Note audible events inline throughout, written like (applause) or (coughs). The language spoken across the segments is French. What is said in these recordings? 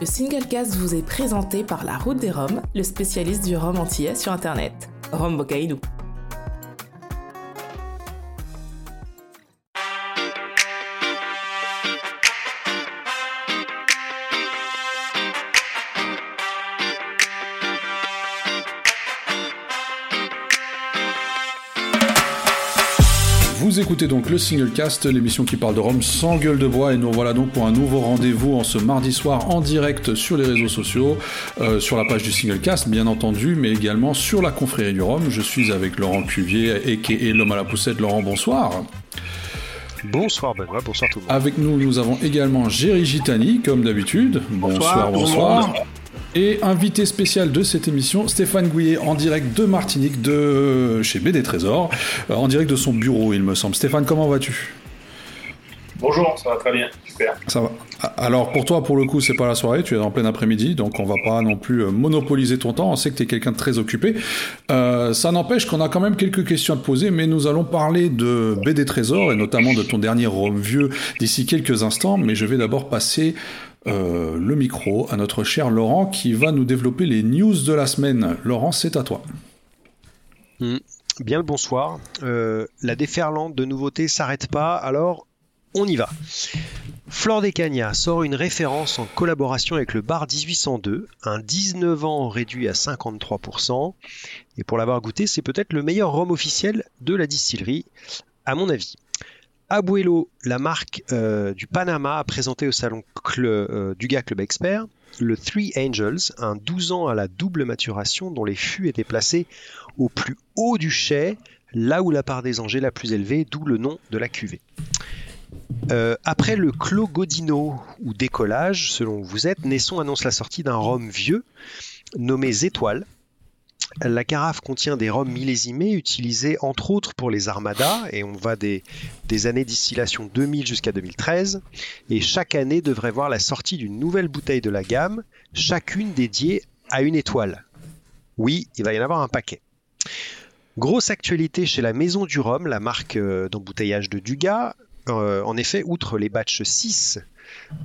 Le Singlecast vous est présenté par La Route des Roms, le spécialiste du rhum antillais sur Internet. Rhum Bocaïdou. Donc le Singlecast, l'émission qui parle de Rome sans gueule de bois, et nous voilà donc pour un nouveau rendez-vous en ce mardi soir en direct sur les réseaux sociaux, euh, sur la page du Singlecast bien entendu, mais également sur la confrérie du Rhum. Je suis avec Laurent Cuvier et l'homme à la poussette. Laurent, bonsoir. Bonsoir Benoît, bonsoir tout le monde. Avec nous, nous avons également Géry Gitani, comme d'habitude. Bonsoir, bonsoir. Et invité spécial de cette émission, Stéphane Gouillet en direct de Martinique, de chez BD Trésor, euh, en direct de son bureau, il me semble. Stéphane, comment vas-tu? Bonjour, ça va très bien, super. Ça va. Alors pour toi, pour le coup, c'est pas la soirée, tu es en plein après-midi, donc on va pas non plus euh, monopoliser ton temps. On sait que tu es quelqu'un de très occupé. Euh, ça n'empêche qu'on a quand même quelques questions à te poser, mais nous allons parler de BD Trésor et notamment de ton dernier Rome vieux d'ici quelques instants. Mais je vais d'abord passer euh, le micro à notre cher Laurent qui va nous développer les news de la semaine. Laurent, c'est à toi. Hmm. Bien le bonsoir. Euh, la déferlante de nouveautés s'arrête pas, alors on y va. Flore des Cagnas sort une référence en collaboration avec le bar 1802, un 19 ans réduit à 53%. Et pour l'avoir goûté, c'est peut-être le meilleur rhum officiel de la distillerie, à mon avis. Abuelo, la marque euh, du Panama, a présenté au salon euh, du gars Club Expert le Three Angels, un 12 ans à la double maturation dont les fûts étaient placés au plus haut du chai, là où la part des angers est la plus élevée, d'où le nom de la cuvée. Euh, après le Clos Godino ou décollage, selon où vous êtes, Nesson annonce la sortie d'un rhum vieux nommé Étoile, la carafe contient des rhums millésimés utilisés entre autres pour les armadas et on va des, années distillation 2000 jusqu'à 2013 et chaque année devrait voir la sortie d'une nouvelle bouteille de la gamme, chacune dédiée à une étoile. Oui, il va y en avoir un paquet. Grosse actualité chez la Maison du Rhum, la marque euh, d'embouteillage de Dugas. Euh, en effet, outre les batchs 6,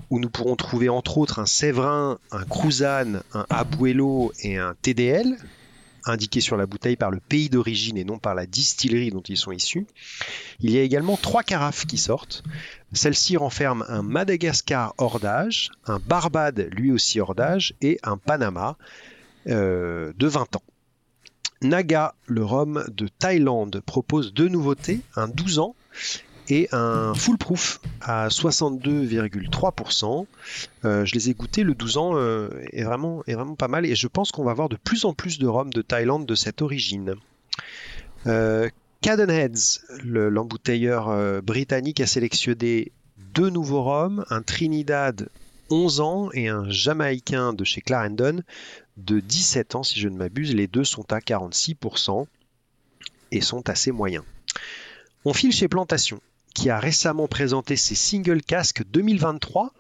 où nous pourrons trouver entre autres un Séverin, un Cruzan, un Abuelo et un TDL, indiqué sur la bouteille par le pays d'origine et non par la distillerie dont ils sont issus. Il y a également trois carafes qui sortent. Celle-ci renferme un Madagascar hors d'âge, un Barbade lui aussi hors d'âge et un Panama euh, de 20 ans. Naga, le rhum de Thaïlande, propose deux nouveautés, un 12 ans et un full proof à 62,3%. Euh, je les ai goûtés, le 12 ans euh, est, vraiment, est vraiment pas mal et je pense qu'on va avoir de plus en plus de rhum de Thaïlande de cette origine. Euh, Cadenheads, l'embouteilleur euh, britannique, a sélectionné deux nouveaux rhums, un Trinidad 11 ans et un Jamaïcain de chez Clarendon de 17 ans si je ne m'abuse. Les deux sont à 46% et sont assez moyens. On file chez Plantation qui a récemment présenté ses single casques 2023.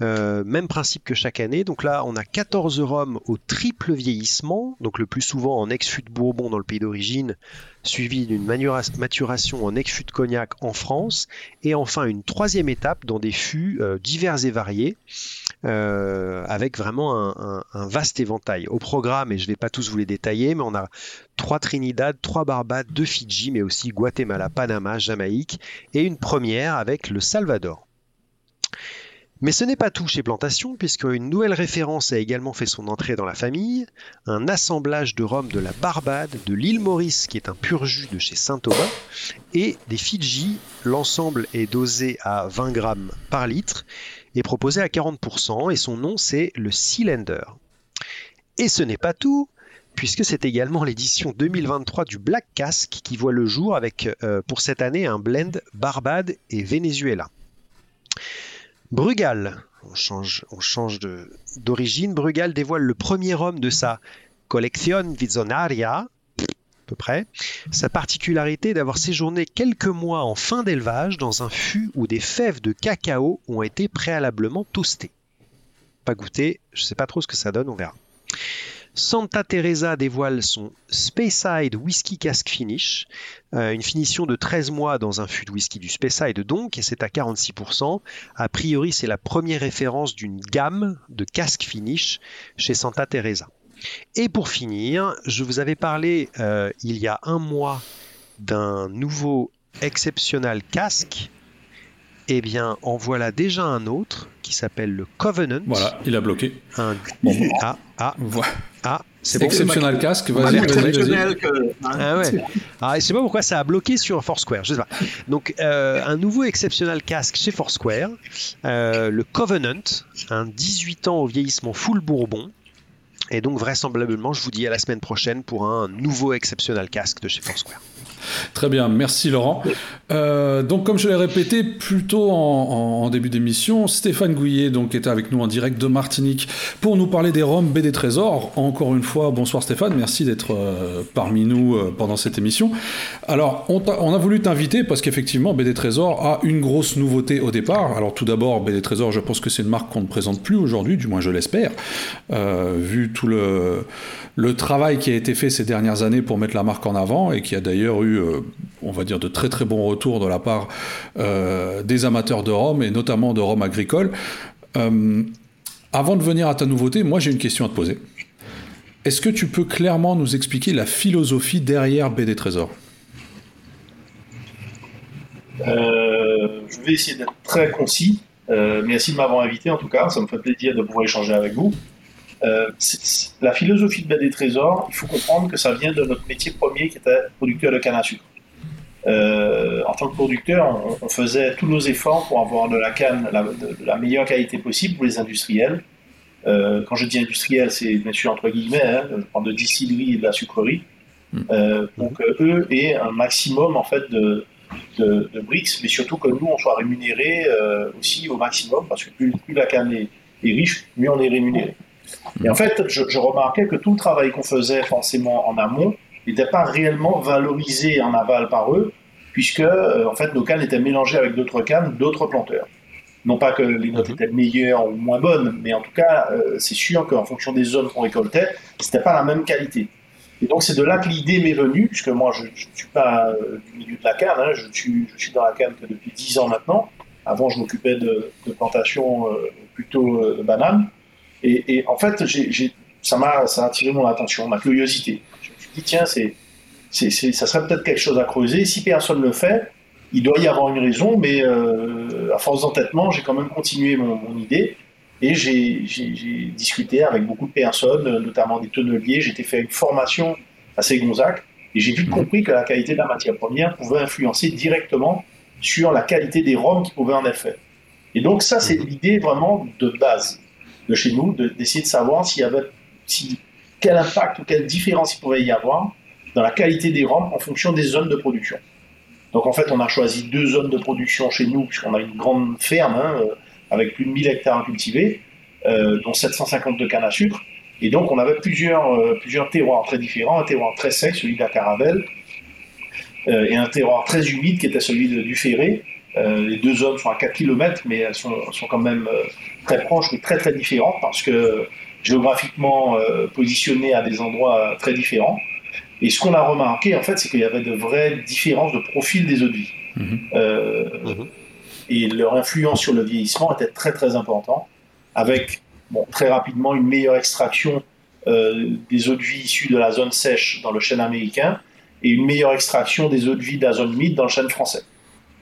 Euh, même principe que chaque année. Donc là, on a 14 rhums au triple vieillissement, donc le plus souvent en ex-fût de Bourbon dans le pays d'origine, suivi d'une maturation en ex-fût de Cognac en France, et enfin une troisième étape dans des fûts euh, divers et variés, euh, avec vraiment un, vaste éventail. Au programme, et je ne vais pas tous vous les détailler, mais on a trois Trinidad, trois Barbades, deux Fidji, mais aussi Guatemala, Panama, Jamaïque, et une première avec le Salvador. Mais ce n'est pas tout chez Plantation, puisqu'une nouvelle référence a également fait son entrée dans la famille, un assemblage de rhum de la Barbade, de l'île Maurice, qui est un pur jus de chez Saint-Aubin, et des Fidji. L'ensemble est dosé à 20 grammes par litre et proposé à 40%, et son nom c'est le Cylinder. Et ce n'est pas tout, puisque c'est également l'édition 2023 du Black Cask qui voit le jour avec euh, pour cette année un blend Barbade et Venezuela. Brugal, on change, d'origine. Brugal dévoile le premier homme de sa collection Visionaria, à peu près. Sa particularité d'avoir séjourné quelques mois en fin d'élevage dans un fût où des fèves de cacao ont été préalablement toastées. Pas goûté, je ne sais pas trop ce que ça donne, on verra. Santa Teresa dévoile son Speyside Whisky Cask Finish, euh, une finition de 13 mois dans un fût de whisky du Speyside donc, et c'est à 46%. A priori, c'est la première référence d'une gamme de cask finish chez Santa Teresa. Et pour finir, je vous avais parlé euh, il y a un mois d'un nouveau exceptional casque eh bien, en voilà déjà un autre qui s'appelle le Covenant. Voilà, il a bloqué. Un... Ah, ah, ah, c'est Exceptional casque, vas-y, vas-y. Ah ouais. Ah, je sais pas pourquoi ça a bloqué sur Foursquare, je sais pas. Donc, euh, un nouveau exceptional casque chez Foursquare, euh, le Covenant, un 18 ans au vieillissement full bourbon. Et donc, vraisemblablement, je vous dis à la semaine prochaine pour un nouveau exceptional casque de chez Foursquare. Très bien, merci Laurent. Euh, donc comme je l'ai répété plus tôt en, début d'émission, Stéphane Gouillet donc était avec nous en direct de Martinique pour nous parler des Roms B des Trésors. Encore une fois, bonsoir Stéphane, merci d'être euh, parmi nous euh, pendant cette émission. Alors on, a voulu t'inviter parce qu'effectivement BD Trésors a une grosse nouveauté au départ. Alors tout d'abord BD Trésors, je pense que c'est une marque qu'on ne présente plus aujourd'hui, du moins je l'espère, vu tout le travail qui a été fait ces dernières années pour mettre la marque en avant et qui a d'ailleurs eu, euh, on va dire, de très très bons retours de la part euh, des amateurs de Rome et notamment de Rome agricole. Euh, avant de venir à ta nouveauté, moi j'ai une question à te poser. Est-ce que tu peux clairement nous expliquer la philosophie derrière BD Trésor? Je vais essayer d'être très concis. merci de m'avoir invité en tout cas, ça me fait plaisir de pouvoir échanger avec vous. Euh, la philosophie de des Trésors, il faut comprendre que ça vient de notre métier premier qui était producteur de canne à sucre. Euh, en tant que producteur, on, faisait tous nos efforts pour avoir de la canne de, la meilleure qualité possible pour les industriels. Euh, quand je dis industriel, c'est bien sûr entre guillemets, hein, je parle de distillerie et de la sucrerie. Pour que eux aient un maximum en fait de, de, bricks, mais surtout que nous on soit rémunérés aussi au maximum, parce que plus, la canne est, est riche, mieux on est rémunéré. Et en fait, je, remarquais que tout le travail qu'on faisait forcément en amont n'était pas réellement valorisé en aval par eux, puisque euh, en fait nos cannes étaient mélangées avec d'autres cannes, d'autres planteurs. Non pas que les notes mhm. étaient meilleures ou moins bonnes, mais en tout cas, euh, c'est sûr qu'en fonction des zones qu'on récoltait, c'était pas la même qualité. Et donc c'est de là que l'idée m'est venue, puisque moi je ne suis pas euh, du milieu de la canne, hein, je, suis, je, suis, dans la canne depuis 10 ans maintenant. Avant je m'occupais de, de plantations plutôt de bananes. Et, en fait, ça m'a ça attiré mon attention, ma curiosité. Je me suis dit, tiens, c'est, ça serait peut-être quelque chose à creuser. Si personne ne le fait, il doit y avoir une raison, mais euh, à force d'entêtement, j'ai quand même continué mon, idée. Et j'ai, discuté avec beaucoup de personnes, notamment des tonneliers. J'ai été fait une formation à Ségonzac et j'ai vite mmh. compris que la qualité de la matière première pouvait influencer directement sur la qualité des rhums qui pouvaient en être faits. Et donc ça, c'est mmh. l'idée vraiment de base de chez nous, d'essayer de, savoir s'il y avait, quel impact ou quelle différence il pouvait y avoir dans la qualité des rhums en fonction des zones de production. Donc en fait, on a choisi deux zones de production chez nous, puisqu'on a une grande ferme hein, euh, avec plus de 1000 hectares cultivés, euh, dont 752 cannes à sucre. Et donc on avait plusieurs, euh, plusieurs terroirs très différents, un terroir très sec, celui de la Caravelle, et un terroir très humide qui était celui du Ferré, les deux zones sont à 4 km, mais elles sont, quand même très proches, mais très très différentes parce que géographiquement euh, positionnées à des endroits très différents. Et ce qu'on a remarqué, en fait, c'est qu'il y avait de vraies différences de profil des eaux de vie. Mhm. Mhm. Et leur influence sur le vieillissement était très très importante, avec bon, très rapidement une meilleure extraction des eaux de vie issues de la zone sèche dans le chêne américain et une meilleure extraction des eaux de vie de la zone humide dans le chêne français.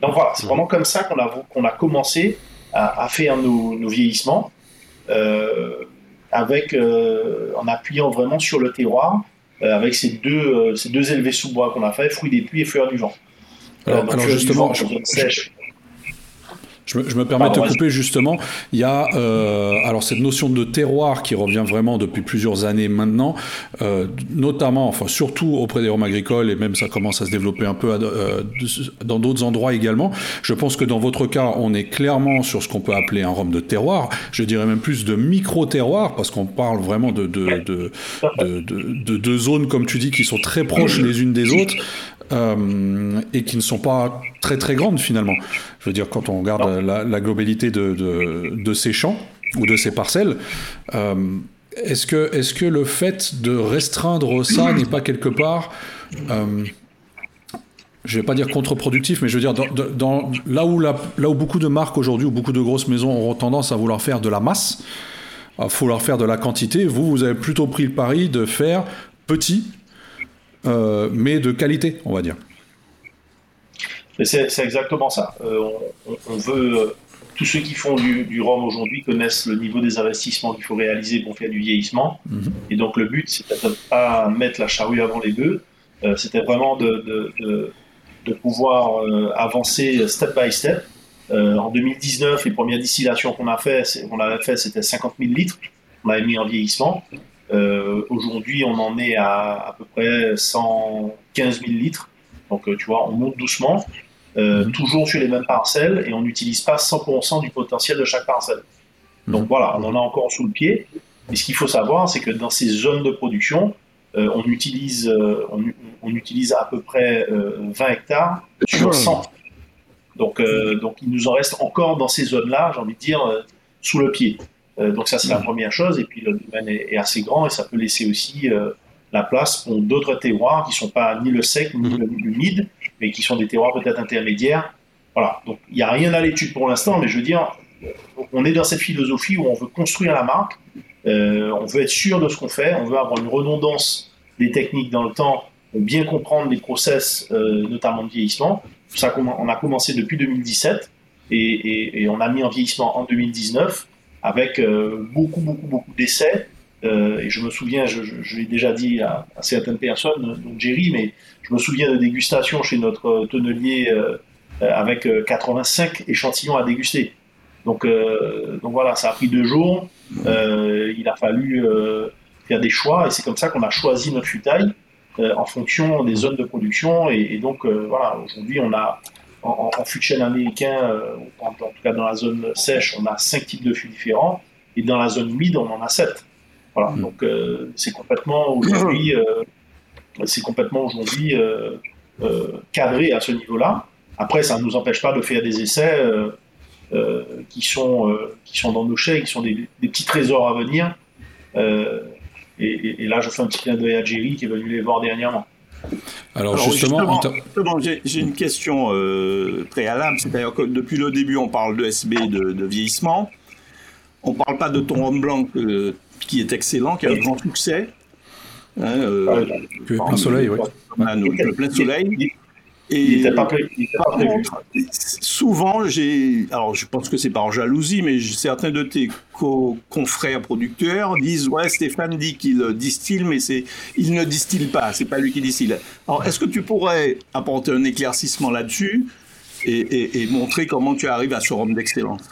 Donc voilà, c'est vraiment comme ça qu'on a, qu'on a commencé à, faire nos, vieillissements, euh, avec, euh, en appuyant vraiment sur le terroir, euh, avec ces deux, ces deux élevés sous bois qu'on a fait, fruits des pluies et fleurs du vent. Alors, justement, je, je me, permets de te couper justement. Il y a euh, alors cette notion de terroir qui revient vraiment depuis plusieurs années maintenant, euh, notamment, enfin surtout auprès des Roms agricoles et même ça commence à se développer un peu euh, dans d'autres endroits également. Je pense que dans votre cas, on est clairement sur ce qu'on peut appeler un Rhum de terroir. Je dirais même plus de micro-terroir parce qu'on parle vraiment de de, de, de, de, zones, comme tu dis, qui sont très proches les unes des autres. Euh, et qui ne sont pas très très grandes finalement. Je veux dire, quand on regarde la, globalité de, de, ces champs ou de ces parcelles, euh, est-ce que, est que le fait de restreindre ça (coughs) n'est pas quelque part, euh, je vais pas dire contre-productif, mais je veux dire, dans, là, où là où beaucoup de marques aujourd'hui, ou beaucoup de grosses maisons auront tendance à vouloir faire de la masse, à vouloir faire de la quantité, vous, vous avez plutôt pris le pari de faire petit, euh, mais de qualité, on va dire. C'est exactement ça. Euh, on, veut tous ceux qui font du, du rhum aujourd'hui connaissent le niveau des investissements qu'il faut réaliser pour faire du vieillissement. Mhm. Et donc le but, c'était de ne pas mettre la charrue avant les bœufs. Euh, c'était vraiment de, de, de, pouvoir euh, avancer step by step. Euh, en 2019, les premières distillations qu'on a fait, on avait fait, c'était 50 000 litres. On avait mis en vieillissement. Aujourd'hui, on en est à à peu près 115 000 litres. Donc, tu vois, on monte doucement. Euh, mhm. toujours sur les mêmes parcelles et on n'utilise pas 100% du potentiel de chaque parcelle. Donc mhm. voilà, on en a encore sous le pied. Mais ce qu'il faut savoir, c'est que dans ces zones de production, euh, on, utilise, euh, on, utilise à peu près 20 hectares sur 100. Donc, donc il nous en reste encore dans ces zones-là, j'ai envie de dire, sous le pied. Donc ça, c'est la mhm. première chose. Et puis le domaine est, est, assez grand et ça peut laisser aussi la place pour d'autres terroirs qui ne sont pas ni le sec ni l'humide, mais qui sont des terroirs peut-être intermédiaires. Voilà, donc il n'y a rien à l'étude pour l'instant, mais je veux dire, on est dans cette philosophie où on veut construire la marque, euh, on veut être sûr de ce qu'on fait, on veut avoir une redondance des techniques dans le temps, bien comprendre les process, euh, notamment de vieillissement. Ça, on a commencé depuis 2017 et, on a mis en vieillissement en 2019 avec euh, beaucoup, beaucoup, beaucoup d'essais euh, et je me souviens, je, l'ai déjà dit à, certaines personnes, donc Jerry, mais je me souviens de dégustations chez notre tonnelier euh, avec 85 euh, échantillons à déguster. Donc, donc voilà, ça a pris deux jours. il a fallu faire des choix et c'est comme ça qu'on a choisi notre futaille en fonction des zones de production. Et, donc voilà, aujourd'hui on a en, en, fût de chêne américain, en, tout cas dans la zone sèche, on a cinq types de fûts différents et dans la zone humide on en a sept. Voilà, mm. donc euh, c'est complètement aujourd'hui, (coughs) euh, c'est complètement aujourd'hui euh, cadré à ce niveau-là. Après, ça ne nous empêche pas de faire des essais qui sont qui sont dans nos chais, qui sont des, petits trésors à venir. Et, là, je fais un petit clin d'œil à Jerry qui est venu les voir dernièrement. Alors, justement, j'ai une question préalable. C'est-à-dire que depuis le début, on parle de SB, de, de vieillissement. On ne parle pas de ton rhum blanc qui est excellent, qui a un grand succès. Hein, euh, le plein soleil, oui. le plein soleil. Et il n'était pas, prévu. Souvent, j'ai. Alors, je pense que c'est par jalousie, mais certains de tes confrères producteurs disent Ouais, Stéphane dit qu'il distille, mais c'est il ne distille pas, c'est pas lui qui distille. Alors, est-ce que tu pourrais apporter un éclaircissement là-dessus et, et, montrer comment tu arrives à ce rhum d'excellence?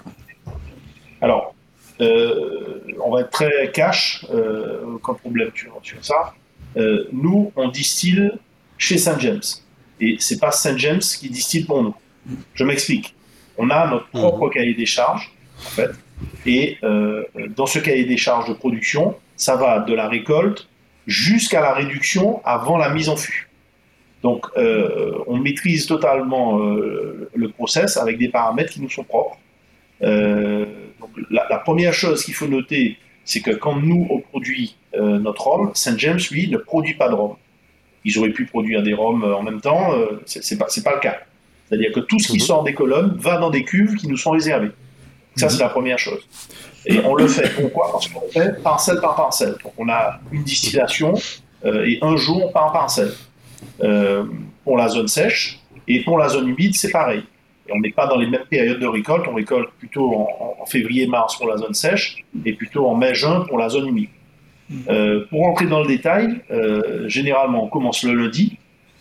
Alors, euh, on va être très cash, euh, aucun problème sur, ça. Euh, nous, on distille chez Saint James. Et c'est pas Saint James qui distille pour nous. Je m'explique. On a notre mhm. propre cahier des charges, en fait. Et dans ce cahier des charges de production, ça va de la récolte jusqu'à la réduction avant la mise en fût. Donc, on maîtrise totalement le process avec des paramètres qui nous sont propres. Euh, la, première chose qu'il faut noter, c'est que quand nous, on produit euh, notre rhum, Saint James, lui, ne produit pas de rhum. Ils auraient pu produire des rhums euh, en même temps, c'est pas, pas le cas. C'est-à-dire que tout ce qui mhm. sort des colonnes va dans des cuves qui nous sont réservées. Ça, c'est mhm. la première chose. Et on le fait pourquoi? Parce qu'on fait parcelle par parcelle. Donc on a une distillation et un jour par parcelle. pour la zone sèche et pour la zone humide, c'est pareil on n'est pas dans les mêmes périodes de récolte. On récolte plutôt en, février-mars pour la zone sèche et plutôt en mai-juin pour la zone humide. Euh, pour entrer dans le détail, euh, généralement on commence le lundi,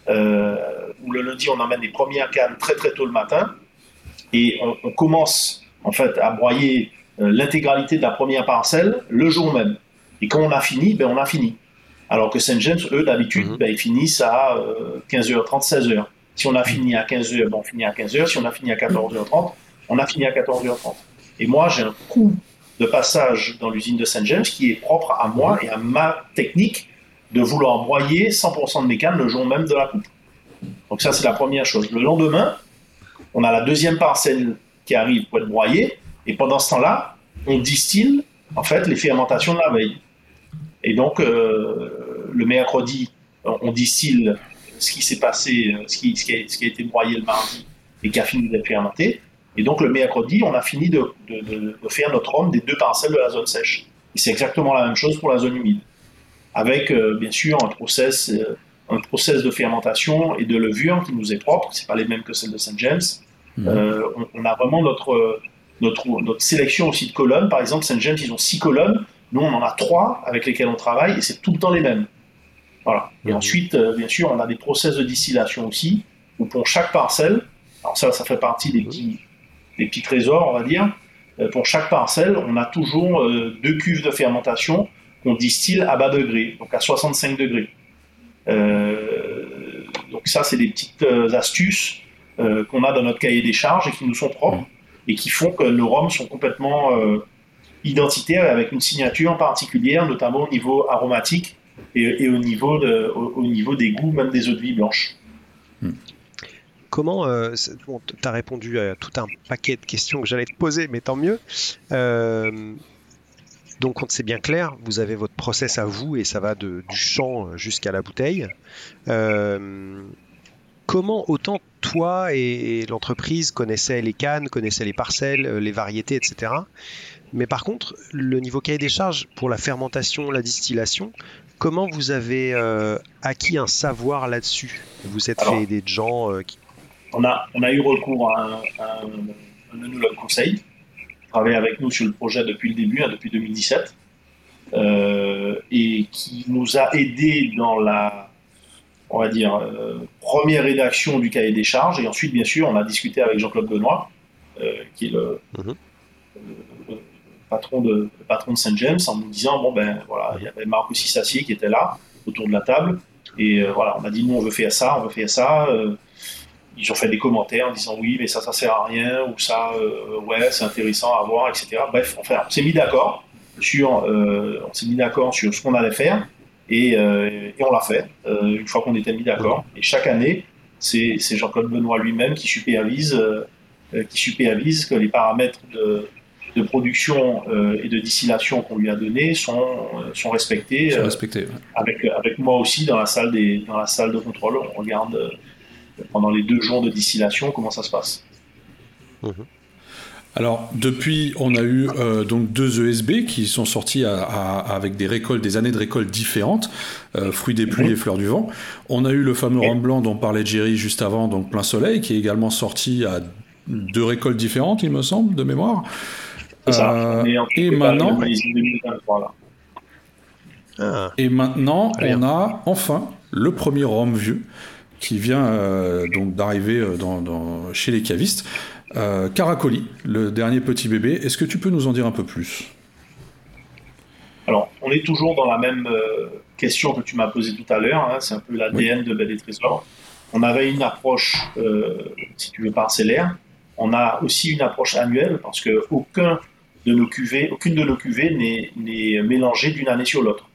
euh, où le lundi on emmène les premières cannes très très tôt le matin et on, commence en fait à broyer l'intégralité de la première parcelle le jour même. Et quand on a fini, ben on a fini. Alors que Saint James, eux, d'habitude, mmh. ben, ils finissent à 15h30, 16h. Si on a fini à 15h, bon, on finit à 15h. Si on a fini à 14h30, on a fini à 14h30. Et moi, j'ai un coût de passage dans l'usine de Saint James qui est propre à moi et à ma technique de vouloir broyer 100% de mes cannes le jour même de la coupe. Donc ça, c'est la première chose. Le lendemain, on a la deuxième parcelle qui arrive pour être broyée, et pendant ce temps-là, on distille en fait les fermentations de la veille. Et donc, le mercredi, on distille ce qui s'est passé, ce qui, ce, qui a, ce qui, a, été broyé le mardi et qui a fini d'être fermenté. Et donc, le mercredi, on a fini de, de, de, de faire notre rhum des deux parcelles de la zone sèche. Et c'est exactement la même chose pour la zone humide. Avec, euh, bien sûr, un process, euh, un process de fermentation et de levure qui nous est propre. C'est pas les mêmes que celles de St. James. Mmh. Euh, on, on, a vraiment notre, notre, notre sélection aussi de colonnes. Par exemple, St. James, ils ont six colonnes. Nous, on en a trois avec lesquelles on travaille et c'est tout le temps les mêmes. Voilà. Et mmh. ensuite, bien sûr, on a des process de distillation aussi, où pour chaque parcelle, alors ça, ça fait partie des petits, des petits trésors, on va dire, euh, pour chaque parcelle, on a toujours euh, deux cuves de fermentation qu'on distille à bas degré, donc à 65 degrés. Euh, donc ça, c'est des petites astuces qu'on a dans notre cahier des charges et qui nous sont propres et qui font que nos rhums sont complètement identitaires avec une signature particulière, notamment au niveau aromatique et, et au, niveau de, au, au, niveau des goûts, même des eaux de vie blanches. Comment, euh, bon, tu as répondu à tout un paquet de questions que j'allais te poser, mais tant mieux. Euh, donc, c'est bien clair, vous avez votre process à vous et ça va de, du champ jusqu'à la bouteille. Euh, comment autant toi et l'entreprise connaissaient les cannes, connaissaient les parcelles, les variétés, etc. Mais par contre, le niveau cahier des charges pour la fermentation, la distillation, comment vous avez euh, acquis un savoir là-dessus? Vous êtes Alors, fait des gens euh, qui... on, a, on a eu recours à un, un, un œnologue conseil, qui travaille avec nous sur le projet depuis le début, hein, depuis 2017, euh, et qui nous a aidés dans la, on va dire, euh, première rédaction du cahier des charges. Et ensuite, bien sûr, on a discuté avec Jean-Claude Benoît, euh, qui est le, mmh. le, patron de, le patron de Saint James, en nous disant bon ben voilà, il y avait Marc aussi Sassier qui était là autour de la table, et euh, voilà, on a dit nous on veut faire ça, on veut faire ça. Euh, ils ont fait des commentaires en disant oui, mais ça, ça sert à rien, ou ça, euh, ouais, c'est intéressant à voir, etc. Bref, enfin, on s'est mis d'accord sur, on s'est mis d'accord sur ce qu'on allait faire, et, et on l'a fait une fois qu'on était mis d'accord. Et chaque année, c'est Jean-Claude Benoît lui-même qui supervise, qui supervise que les paramètres de de production euh, et de distillation qu'on lui a donné sont, euh, sont respectés. Sont respectés ouais. avec, avec moi aussi dans la salle, des, dans la salle de contrôle, on regarde euh, pendant les deux jours de distillation comment ça se passe. Mmh. Alors depuis, on a eu euh, donc deux ESB qui sont sortis à, à, avec des récoltes, des années de récoltes différentes, euh, fruits des pluies mmh. et fleurs du vent. On a eu le fameux rhum blanc dont parlait Jerry juste avant, donc plein soleil, qui est également sorti à deux récoltes différentes, il me semble, de mémoire. Euh, et maintenant, ah. et maintenant, on a enfin le premier rhum vieux qui vient euh, donc d'arriver euh, dans, dans, chez les cavistes. Euh, Caracoli, le dernier petit bébé. Est-ce que tu peux nous en dire un peu plus? Alors, on est toujours dans la même euh, question que tu m'as posée tout à l'heure. Hein, C'est un peu l'ADN oui. de Belle et Trésor. On avait une approche, si tu veux, parcellaire. On a aussi une approche annuelle parce que aucun de nos cuvées, aucune de nos cuvées n'est mélangée d'une année sur l'autre.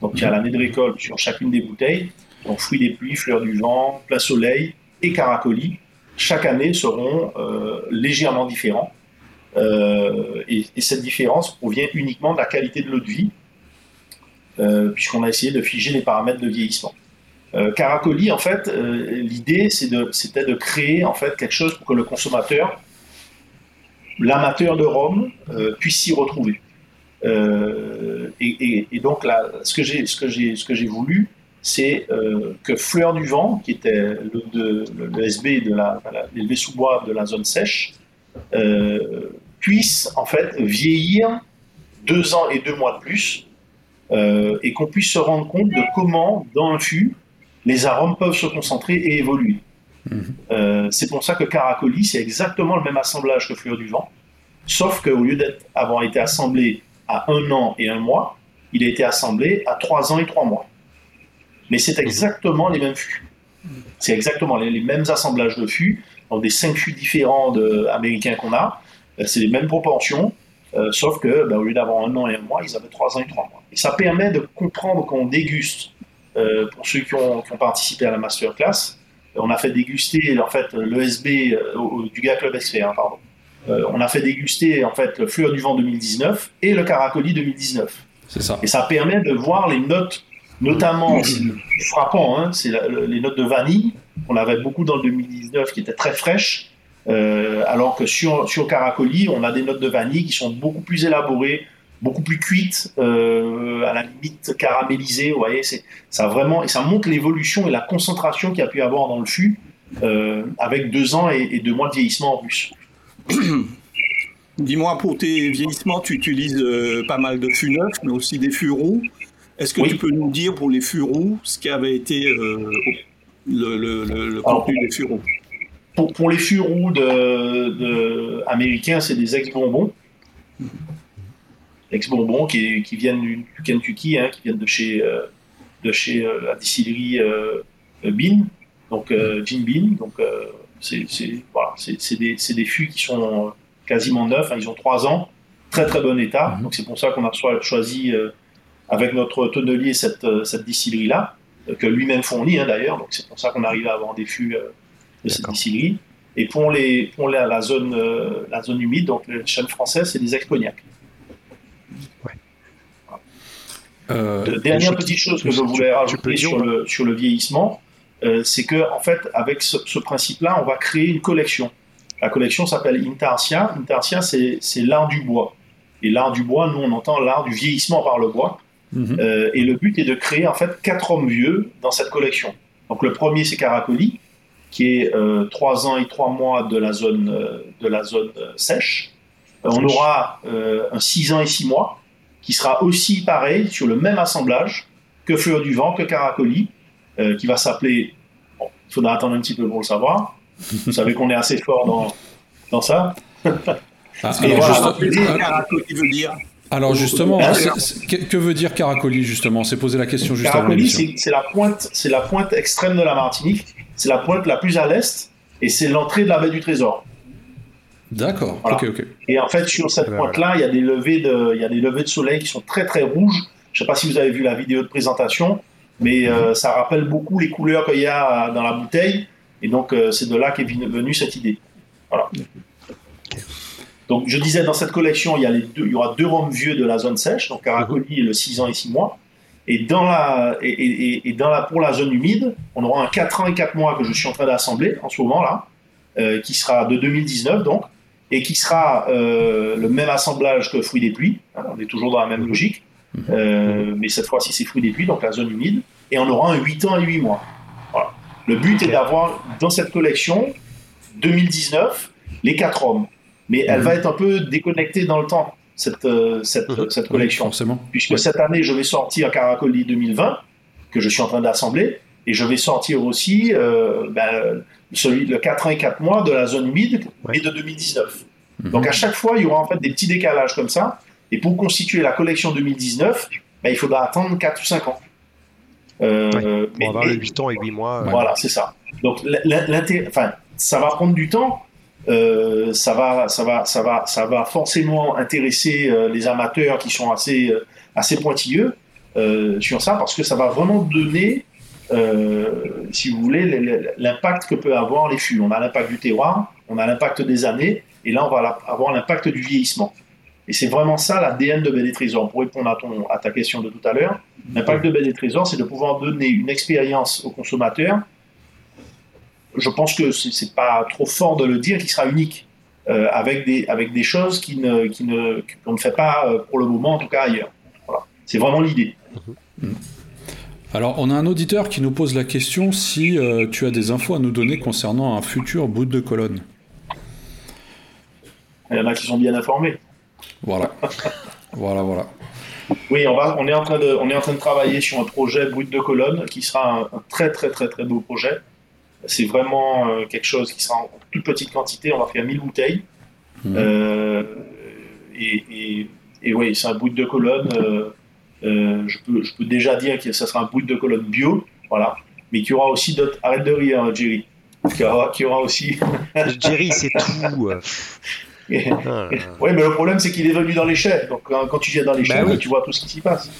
Donc il y a l'année de récolte sur chacune des bouteilles, donc fruits des pluies, fleurs du vent, plein soleil et caracolis. Chaque année seront euh, légèrement différents. Euh, et, et, cette différence provient uniquement de la qualité de l'eau de vie, euh, puisqu'on a essayé de figer les paramètres de vieillissement. Caracoli, en fait, l'idée c'était de, créer en fait quelque chose pour que le consommateur l'amateur de Rome puisse s'y retrouver. Et, donc ce que j'ai voulu, c'est euh, que Fleur du Vent, qui était le, de, le, le SB de la, sous bois de la zone sèche, euh, puisse en fait vieillir deux ans et deux mois de plus, euh, et qu'on puisse se rendre compte de comment dans un fût les arômes peuvent se concentrer et évoluer. Mmh. Euh, c'est pour ça que Caracoli, c'est exactement le même assemblage que Fleur du Vent, sauf qu'au lieu d'avoir été assemblé à un an et un mois, il a été assemblé à trois ans et trois mois. Mais c'est exactement les mêmes fûts. C'est exactement les, les, mêmes assemblages de fûts, dans des cinq fûts différents de, américains qu'on a. Euh, c'est les mêmes proportions, euh, sauf que bah, au lieu d'avoir un an et un mois, ils avaient trois ans et trois mois. Et ça permet de comprendre qu'on déguste, euh, pour ceux qui ont, qui ont participé à la masterclass, on a fait déguster en fait l'ESB euh, du gars Club Expert, hein, pardon. On a fait déguster en fait le Fleur du Vent 2019 et le Caracoli 2019. C'est ça. Et ça permet de voir les notes, notamment, frappant, hein, c'est les notes de vanille, qu'on avait beaucoup dans le 2019, qui étaient très fraîches, euh, alors que sur, sur Caracoli, on a des notes de vanille qui sont beaucoup plus élaborées, beaucoup plus cuites, euh, à la limite caramélisées, vous voyez, c'est, ça vraiment, et ça montre l'évolution et la concentration qu'il y a pu avoir dans le fût, euh, avec deux ans et, et deux mois de vieillissement en plus. Dis-moi, pour tes vieillissements, tu utilises euh, pas mal de fûts neufs, mais aussi des fûts roux. Est-ce que Oui. tu peux nous dire pour les roux ce qui avait été euh, le, le- le- le Alors, contenu des roux Pour, pour les roux de, de- américains, c'est des ex-bonbons. Ex-bonbons qui, qui viennent du, Kentucky, hein, qui viennent de chez, euh, de chez euh, la distillerie euh, Bean, donc Jim Bean. Donc, c'est voilà, des, des fûts qui sont quasiment neufs, hein, ils ont trois ans, très très bon état. Mhm. Donc, c'est pour ça qu'on a cho- choisi avec notre tonnelier cette, euh, cette distillerie-là, euh, que lui-même fournit hein, d'ailleurs. Donc, c'est pour ça qu'on arrive à avoir des fûts euh, de cette distillerie. Et pour, les, pour la, la zone, la zone humide, donc le chêne français, c'est des ex-cognac. Euh, De- dernière petite chose que je voulais rajouter sur, le, sur le vieillissement, euh, c'est que en fait, avec ce, ce principe-là, on va créer une collection. La collection s'appelle Intarsia. Intarsia, c'est l'art du bois. Et l'art du bois, nous, on entend l'art du vieillissement par le bois. Mhm. Euh, et le but est de créer en fait quatre hommes vieux dans cette collection. Donc le premier c'est Caracoli, qui est euh, trois ans et trois mois de la zone euh, de la zone euh, sèche. Euh, on aura euh, un six ans et six mois qui sera aussi pareil sur le même assemblage que Fleur du vent, que Caracoli, euh, qui va s'appeler. Bon, il faudra attendre un petit peu pour le savoir. Vous savez qu'on est assez fort dans dans ça. Ah, Et alors, voilà, juste- Caracoli veut dire alors, justement, c'est- c'est- que, veut dire Caracoli justement? C'est posé la question juste avant Caracoli, l'émission. c'est c'est la pointe, c'est la pointe extrême de la Martinique. C'est la pointe la plus à l'est et c'est l'entrée de la baie du Trésor. D'accord. Voilà. Ok, ok. Et en fait, sur cette ben pointe-là, il y a des levées de, il y a des levées de soleil qui sont très très rouges. Je ne sais pas si vous avez vu la vidéo de présentation, mais euh, ça rappelle beaucoup les couleurs qu'il y a dans la bouteille. Et donc, euh, c'est de là qu'est venu- venue cette idée. Voilà. Donc, je disais, dans cette collection, il y, a les deux, il y aura deux rhums vieux de la zone sèche, donc Caracoli le 6 ans et 6 mois. Et, dans la, et, et- et dans la, pour la zone humide, on aura un 4 ans et 4 mois que je suis en train d'assembler en ce moment-là, euh, qui sera de 2019 donc, et qui sera euh, le même assemblage que Fruits des Pluies. hein, on est toujours dans la même logique, euh, mais cette fois-ci c'est Fruits des Pluies, donc la zone humide, et on aura un 8 ans et 8 mois. Voilà. Le but est d'avoir dans cette collection 2019 les 4 hommes, mais elle Mhm. va être un peu déconnectée dans le temps, cette, euh, cette, Mhm. cette Oui, collection forcément. puisque cette année, je vais sortir Caracoli 2020, que je suis en train d'assembler, et je vais sortir aussi euh, ben, celui le 4 ans et 4 mois de la zone humide, Ouais. mais de 2019. Mhm. Donc à chaque fois, il y aura en fait des petits décalages comme ça, et pour constituer la collection 2019, ben, il faudra attendre 4 ou 5 ans. Euh, Ouais, mais- Pour avoir mais- le 8 ans et 8 mois. voilà, c'est ça. Donc l- l- l'intérêt- enfin, ça va prendre du temps. Euh, ça va, ça va, ça va, ça va forcément intéresser euh, les amateurs qui sont assez, euh, assez pointilleux sur ça, parce que ça va vraiment donner, si vous voulez, l'impact que peut avoir les fûts. On a l'impact du terroir, on a l'impact des années, et là on va avoir l'impact du vieillissement. Et c'est vraiment ça l'ADN de Belle et Trésor. Pour répondre à, ton, à ta question de tout à l'heure, l'impact de Belle et Trésor, c'est de pouvoir donner une expérience au consommateur je pense que c'est pas trop fort de le dire, qui sera unique, euh, avec, des, avec des choses qui ne, qui ne, qu'on ne fait pas euh, pour le moment, en tout cas ailleurs. Voilà. C'est vraiment l'idée. Alors, on a un auditeur qui nous pose la question si euh, tu as des infos à nous donner concernant un futur bout de colonne. Il y en a qui sont bien informés. Voilà. (laughs) voilà, voilà. Oui, on, va, on, est en train de, on est en train de travailler sur un projet brut de colonne qui sera un, un très très très très beau projet. C'est vraiment euh, quelque chose qui sera en toute petite quantité. On va faire 1000 bouteilles. Mhm. Euh, et, et, et oui, c'est un bout de colonne. euh, euh, je, peux, je peux déjà dire que ça sera un bout de colonne bio. Voilà. Mais qu'il y aura aussi d'autres. Arrête de rire, Jerry. Qu'il y aura, qu'il y aura aussi. (laughs) Jerry, c'est tout. (laughs) Ah. Oui, mais le problème, c'est qu'il est venu dans l'échelle. Donc, quand, tu viens dans l'échelle, Bah oui. tu vois tout ce qui s'y passe.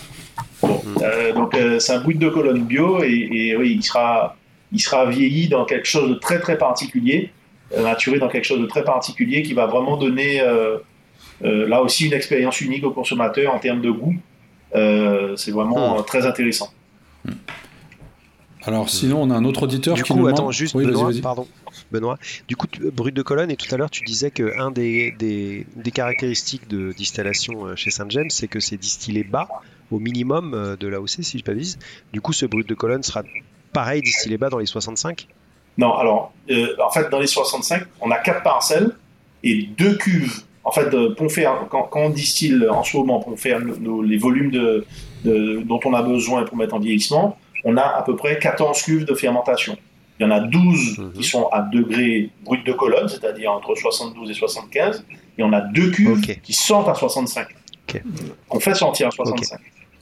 Bon, euh, donc, euh, c'est un bout de colonne bio et, et oui, il sera, il sera vieilli dans quelque chose de très, très particulier, euh, maturé dans quelque chose de très particulier qui va vraiment donner, euh, euh, là aussi, une expérience unique au consommateur en termes de goût. c'est vraiment Hmm. très intéressant. Alors sinon, on a un autre auditeur Du qui coup, nous attends, demande... juste Oui, Benoît, vas-y. pardon. Benoît, du coup, tu- brut de colonne, et tout à l'heure, tu disais que un des, des, des caractéristiques de distillation euh, chez Saint-James, c'est que c'est distillé bas, au minimum euh, de l'AOC, si je ne pas. Du coup, ce brut de colonne sera pareil, distillé bas dans les 65 Non, alors, euh, en fait, dans les 65, on a quatre parcelles et deux cuves. En fait, Ponfer, quand, quand on distille en ce moment Ponfer, les volumes de, de- dont on a besoin pour mettre en vieillissement, on a à peu près 14 cuves de fermentation. Il y en a 12 Mhm. qui sont à degré brut de colonne, c'est-à-dire entre 72 et 75, et on a deux cuves Ok. qui sortent à 65. Ok. On fait sortir à 65.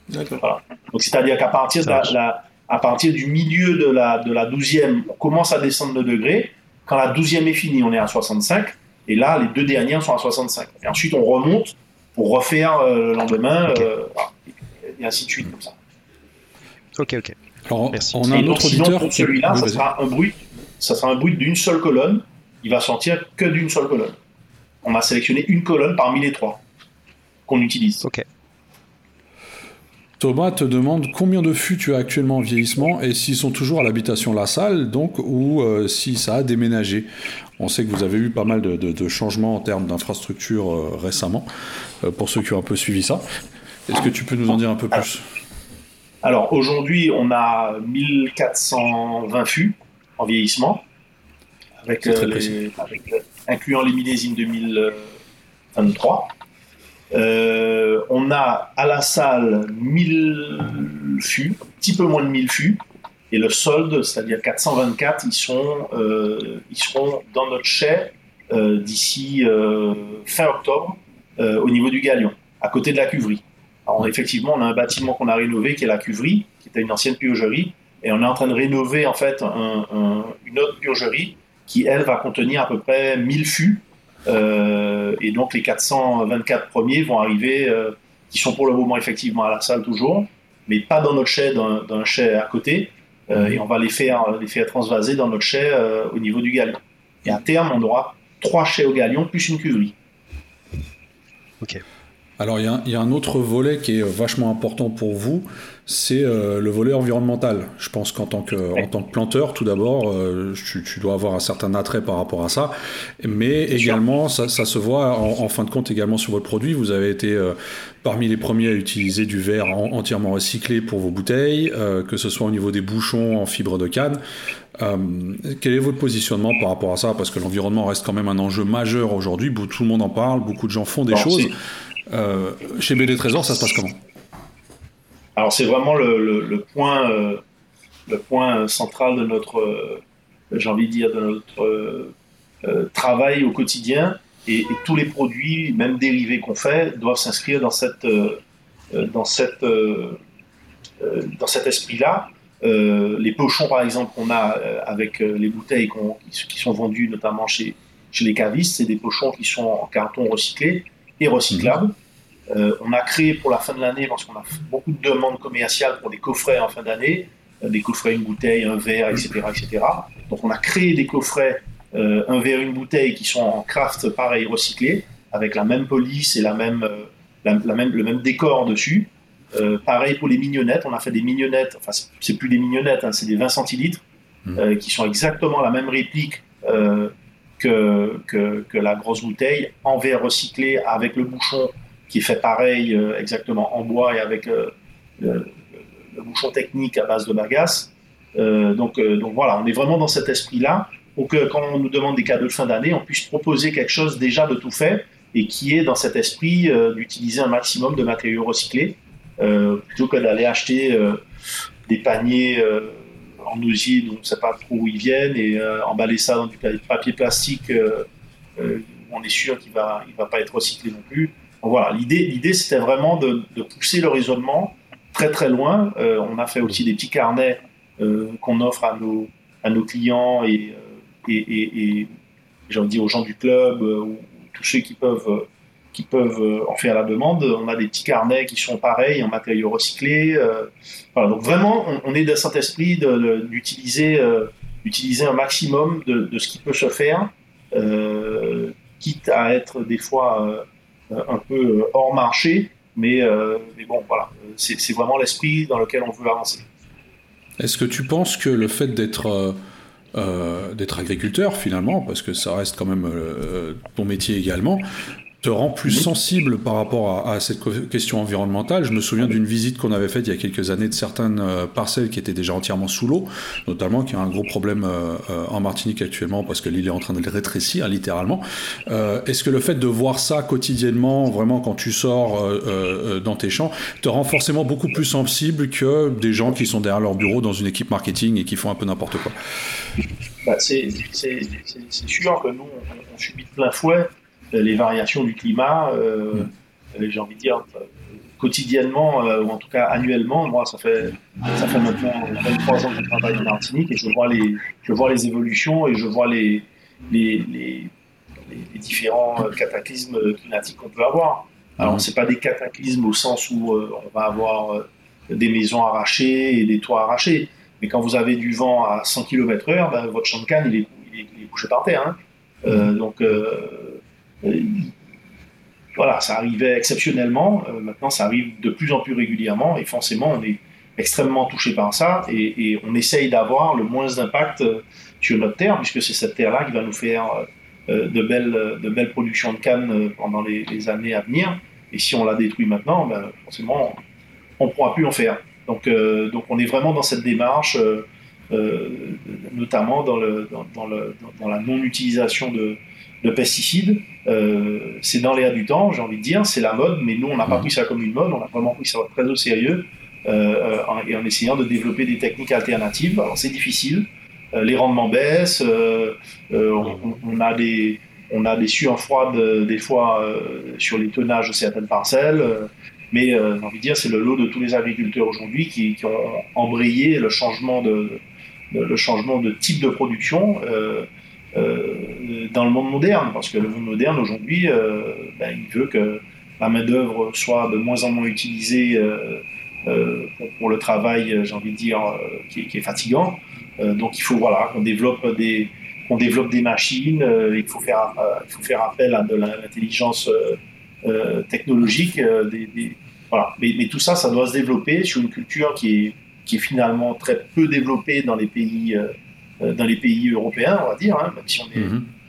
D'accord. Donc c'est-à-dire qu'à partir, de la- la- à partir du milieu de la, de la 12e, on commence à descendre de degrés. Quand la 12e est finie, on est à 65. Et là, les deux dernières sont à 65. Et ensuite, on remonte pour refaire euh, le lendemain, euh, et ainsi de suite, comme ça. Ok, ok. Alors, Merci. on a Et un autre sinon, auditeur... pour celui-là, ça sera un bruit, ça sera un bruit d'une seule colonne. Il va sortir que d'une seule colonne. On a sélectionné une colonne parmi les trois qu'on utilise. Ok. Thomas te demande combien de fûts tu as actuellement en vieillissement et s'ils sont toujours à l'habitation La Salle, donc, ou euh, si ça a déménagé. On sait que vous avez eu pas mal de, de- de changements en termes d'infrastructure euh, récemment, euh, pour ceux qui ont un peu suivi ça. Est-ce que tu peux nous en dire un peu plus? Alors aujourd'hui, on a 1420 fûts en vieillissement, avec, les- incluant les millésimes 2023. On a à la salle 1000 fûts, un petit peu moins de 1000 fûts, et le solde, c'est-à-dire 424, ils, sont, euh, ils seront dans notre chai euh, d'ici euh, fin octobre au niveau du Galion, à côté de la cuverie. Alors, effectivement, on a un bâtiment qu'on a rénové qui est la cuverie, qui était une ancienne purgerie, et on est en train de rénover en fait un- un- une autre purgerie qui, elle, va contenir à peu près 1000 fûts. Et donc, les 424 premiers vont arriver, qui sont pour le moment effectivement à la salle toujours, mais pas dans notre chai, d'un chai à côté. Euh, et on va les faire, les faire transvaser dans notre chai euh, au niveau du galion. Et à terme, on aura trois chais au galion plus une cuverie. Alors, il y, a un- il y a un autre volet qui est vachement important pour vous, c'est euh, le volet environnemental. Je pense qu'en tant que, en tant que planteur, tout d'abord, euh, tu, tu dois avoir un certain attrait par rapport à ça. Mais également, ça, ça se voit en, en fin de compte également sur votre produit. Vous avez été euh, parmi les premiers à utiliser du verre en- entièrement recyclé pour vos bouteilles, euh, que ce soit au niveau des bouchons en fibre de canne. Euh, quel est votre positionnement par rapport à ça? Parce que l'environnement reste quand même un enjeu majeur aujourd'hui. Tout le monde en parle, beaucoup de gens font des Bon, choses. Euh, chez BD Trésor, ça se passe comment? Alors c'est vraiment euh, le point central de notre, euh, j'ai envie de dire, de notre euh, travail au quotidien. Et, tous les produits, même dérivés qu'on fait, doivent s'inscrire dans cette, dans cette, dans cet esprit-là. Les pochons, par exemple, qu'on a avec les bouteilles qui, sont vendues notamment chez, chez les cavistes, c'est des pochons qui sont en carton recyclé et recyclables. Euh, on a créé pour la fin de l'année, parce qu'on a beaucoup de demandes commerciales pour des coffrets en fin d'année, euh, des coffrets, une bouteille, un verre, etc. etc. Donc on a créé des coffrets, euh, un verre, une bouteille, qui sont en craft pareil recyclé, avec la même police et la même, la, la même, le même décor dessus. Pareil pour les mignonnettes, on a fait des mignonnettes, enfin c'est- plus des mignonnettes, hein, c'est des 20 centilitres, euh, qui sont exactement la même réplique que, que, que la grosse bouteille, en verre recyclé avec le bouchon qui est fait pareil euh, exactement en bois et avec euh, le, bouchon technique à base de bagasse. Euh, donc, donc voilà, on est vraiment dans cet esprit-là pour que quand on nous demande des cadeaux de fin d'année, on puisse proposer quelque chose déjà de tout fait et qui est dans cet esprit d'utiliser un maximum de matériaux recyclés plutôt que d'aller acheter des paniers en osier dont on ne sait pas trop où ils viennent et emballer ça dans du pa- papier plastique euh, euh, on est sûr qu'il il va pas être recyclé non plus. Voilà, l'idée, l'idée c'était vraiment de, de pousser le raisonnement très très loin. Euh, on a fait aussi des petits carnets euh, qu'on offre à nos, à nos clients et, euh, et, et, et j'ai envie de dire aux gens du club euh, ou tous ceux qui peuvent, euh, qui peuvent euh, en faire la demande. On a des petits carnets qui sont pareils en matériaux recyclés. voilà, donc vraiment, on, on est dans cet esprit d'utiliser d'utiliser un maximum de, de ce qui peut se faire, quitte à être des fois un peu hors marché, Mais, mais bon, voilà, c'est vraiment l'esprit dans lequel on veut avancer. Est-ce que tu penses que le fait d'être d'être agriculteur finalement, parce que ça reste quand même ton métier également, te rend plus sensible par rapport à, cette question environnementale. Je me souviens d'une visite qu'on avait faite il y a quelques années de certaines euh, parcelles qui étaient déjà entièrement sous l'eau, notamment qui a un gros problème euh, euh, en Martinique actuellement parce que l'île est en train de rétrécir littéralement. Est-ce que le fait de voir ça quotidiennement, vraiment quand tu sors dans tes champs, te rend forcément beaucoup plus sensible que des gens qui sont derrière leur bureau dans une équipe marketing et qui font un peu n'importe quoi? Bah, C'est sûr que nous, on, on subit de plein fouet les variations du climat, euh, j'ai envie de dire, quotidiennement, euh, ou en tout cas annuellement. Moi, ça fait, ça fait maintenant 23 ans que je travaille en Martinique et je vois les, je vois les évolutions et je vois les, les, les, différents cataclysmes climatiques qu'on peut avoir. Alors, ce pas des cataclysmes au sens où euh, on va avoir des maisons arrachées et des toits arrachés. Mais quand vous avez du vent à 100 km/h, ben, votre champ de canne, il est, il est, couché par terre. Hein. Donc, euh, voilà, ça arrivait exceptionnellement. Euh, maintenant, ça arrive de plus en plus régulièrement et forcément, on est extrêmement touché par ça et, on essaye d'avoir le moins d'impact euh, sur notre terre, puisque c'est cette terre-là qui va nous faire de, belles, de belles productions de canne pendant les, années à venir. Et si on la détruit maintenant, ben, forcément, on ne pourra plus en faire. Donc, donc on est vraiment dans cette démarche, notamment dans, le, dans, le, dans la non-utilisation de, de pesticides. Euh, c'est dans l'air du temps, j'ai envie de dire, c'est la mode, mais nous, on n'a pas mhm. pris ça comme une mode, on a vraiment pris ça très au sérieux euh, en, et en essayant de développer des techniques alternatives. Alors, c'est difficile, euh, les rendements baissent, on, a des, on a des sueurs froides des fois sur les tonnages de certaines parcelles. mais j'ai envie de dire, c'est le lot de tous les agriculteurs aujourd'hui qui, qui, ont embrayé le changement de, le changement de type de production. Euh, dans le monde moderne, parce que le monde moderne aujourd'hui, euh, ben, il veut que la main-d'œuvre soit de moins en moins utilisée euh, pour, le travail, j'ai envie de dire, qui, est fatigant. donc il faut voilà, qu'on développe des, développe des machines, il, faut faire, il faut faire appel à de l'intelligence technologique. Voilà. mais, tout ça, ça doit se développer sur une culture qui est, qui est finalement très peu développée dans les pays euh, dans les pays européens, on va dire, hein, même si on est,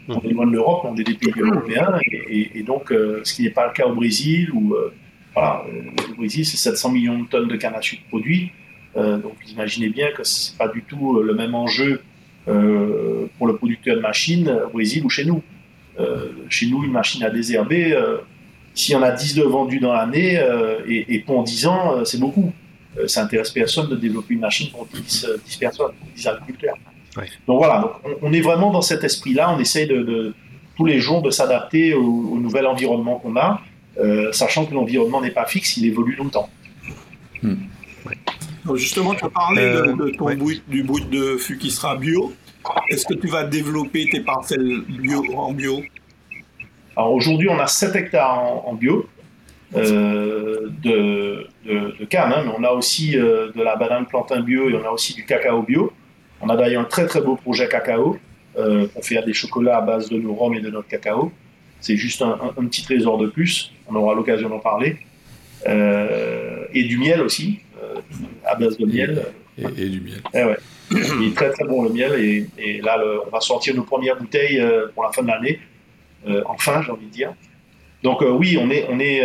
mhm. loin de l'Europe, on est des pays européens, et, donc euh, ce qui n'est pas le cas au Brésil, où euh, voilà, le Brésil c'est 700 millions de tonnes de canne à sucre produit, donc vous imaginez bien que ce n'est pas du tout le même enjeu pour le producteur de machines au Brésil ou chez nous. chez nous, une machine à désherber, s'il y en a 10 de vendus dans l'année, et, et, pour 10 ans, c'est beaucoup. ça intéresse personne de développer une machine pour 10, 10 personnes, 10 agriculteurs. Donc voilà, on, est vraiment dans cet esprit-là, on essaye de, tous les jours de s'adapter au, nouvel environnement qu'on a, euh, sachant que l'environnement n'est pas fixe, il évolue longtemps. Hmm. justement, tu as parlé de, ton du bout de fût qui sera bio. Est-ce que tu vas développer tes parcelles bio, en bio? Alors aujourd'hui, on a 7 hectares en, bio. Euh, de, de, canne, hein, mais on a aussi euh, de la banane plantain bio et on a aussi du cacao bio. On a d'ailleurs un très très beau projet cacao. Euh, on fait des chocolats à base de nos rhums et de notre cacao. C'est juste un, petit trésor de plus. On aura l'occasion d'en parler. Euh, et du miel aussi, euh, à base de miel. Et, du miel. Eh ouais. Il est très très bon le miel. Et, là, on va sortir nos premières bouteilles pour la fin de l'année. enfin, j'ai envie de dire. Donc oui, on est, on est,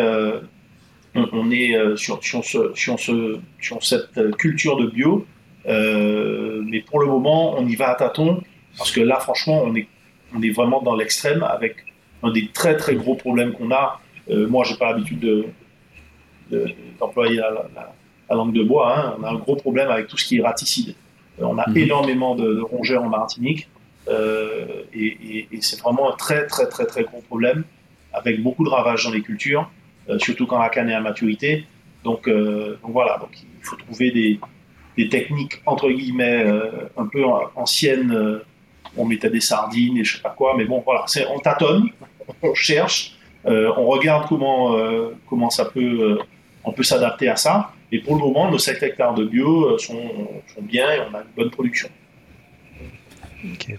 on, est sur, sur, sur, cette culture de bio euh, mais pour le moment, on y va à tâtons, parce que là, franchement, on est, on est vraiment dans l'extrême avec un des très très gros problèmes qu'on a. Euh, moi, j'ai pas l'habitude d'employer la, langue de bois. Hein. On a un gros problème avec tout ce qui est raticide. Euh, on a mhm. énormément de, rongeurs en Martinique. et, c'est vraiment un très très très très gros problème avec beaucoup de ravages dans les cultures, surtout quand la canne est à maturité. Donc, donc voilà, donc il faut trouver des, des techniques entre guillemets euh, un peu anciennes. Euh, on mettait des sardines et je sais pas quoi, mais bon voilà, on tâtonne, on cherche, euh, on regarde comment comment ça peut on peut s'adapter à ça. Et pour le moment, nos 7 hectares de bio sont, bien et on a une bonne production. Ok.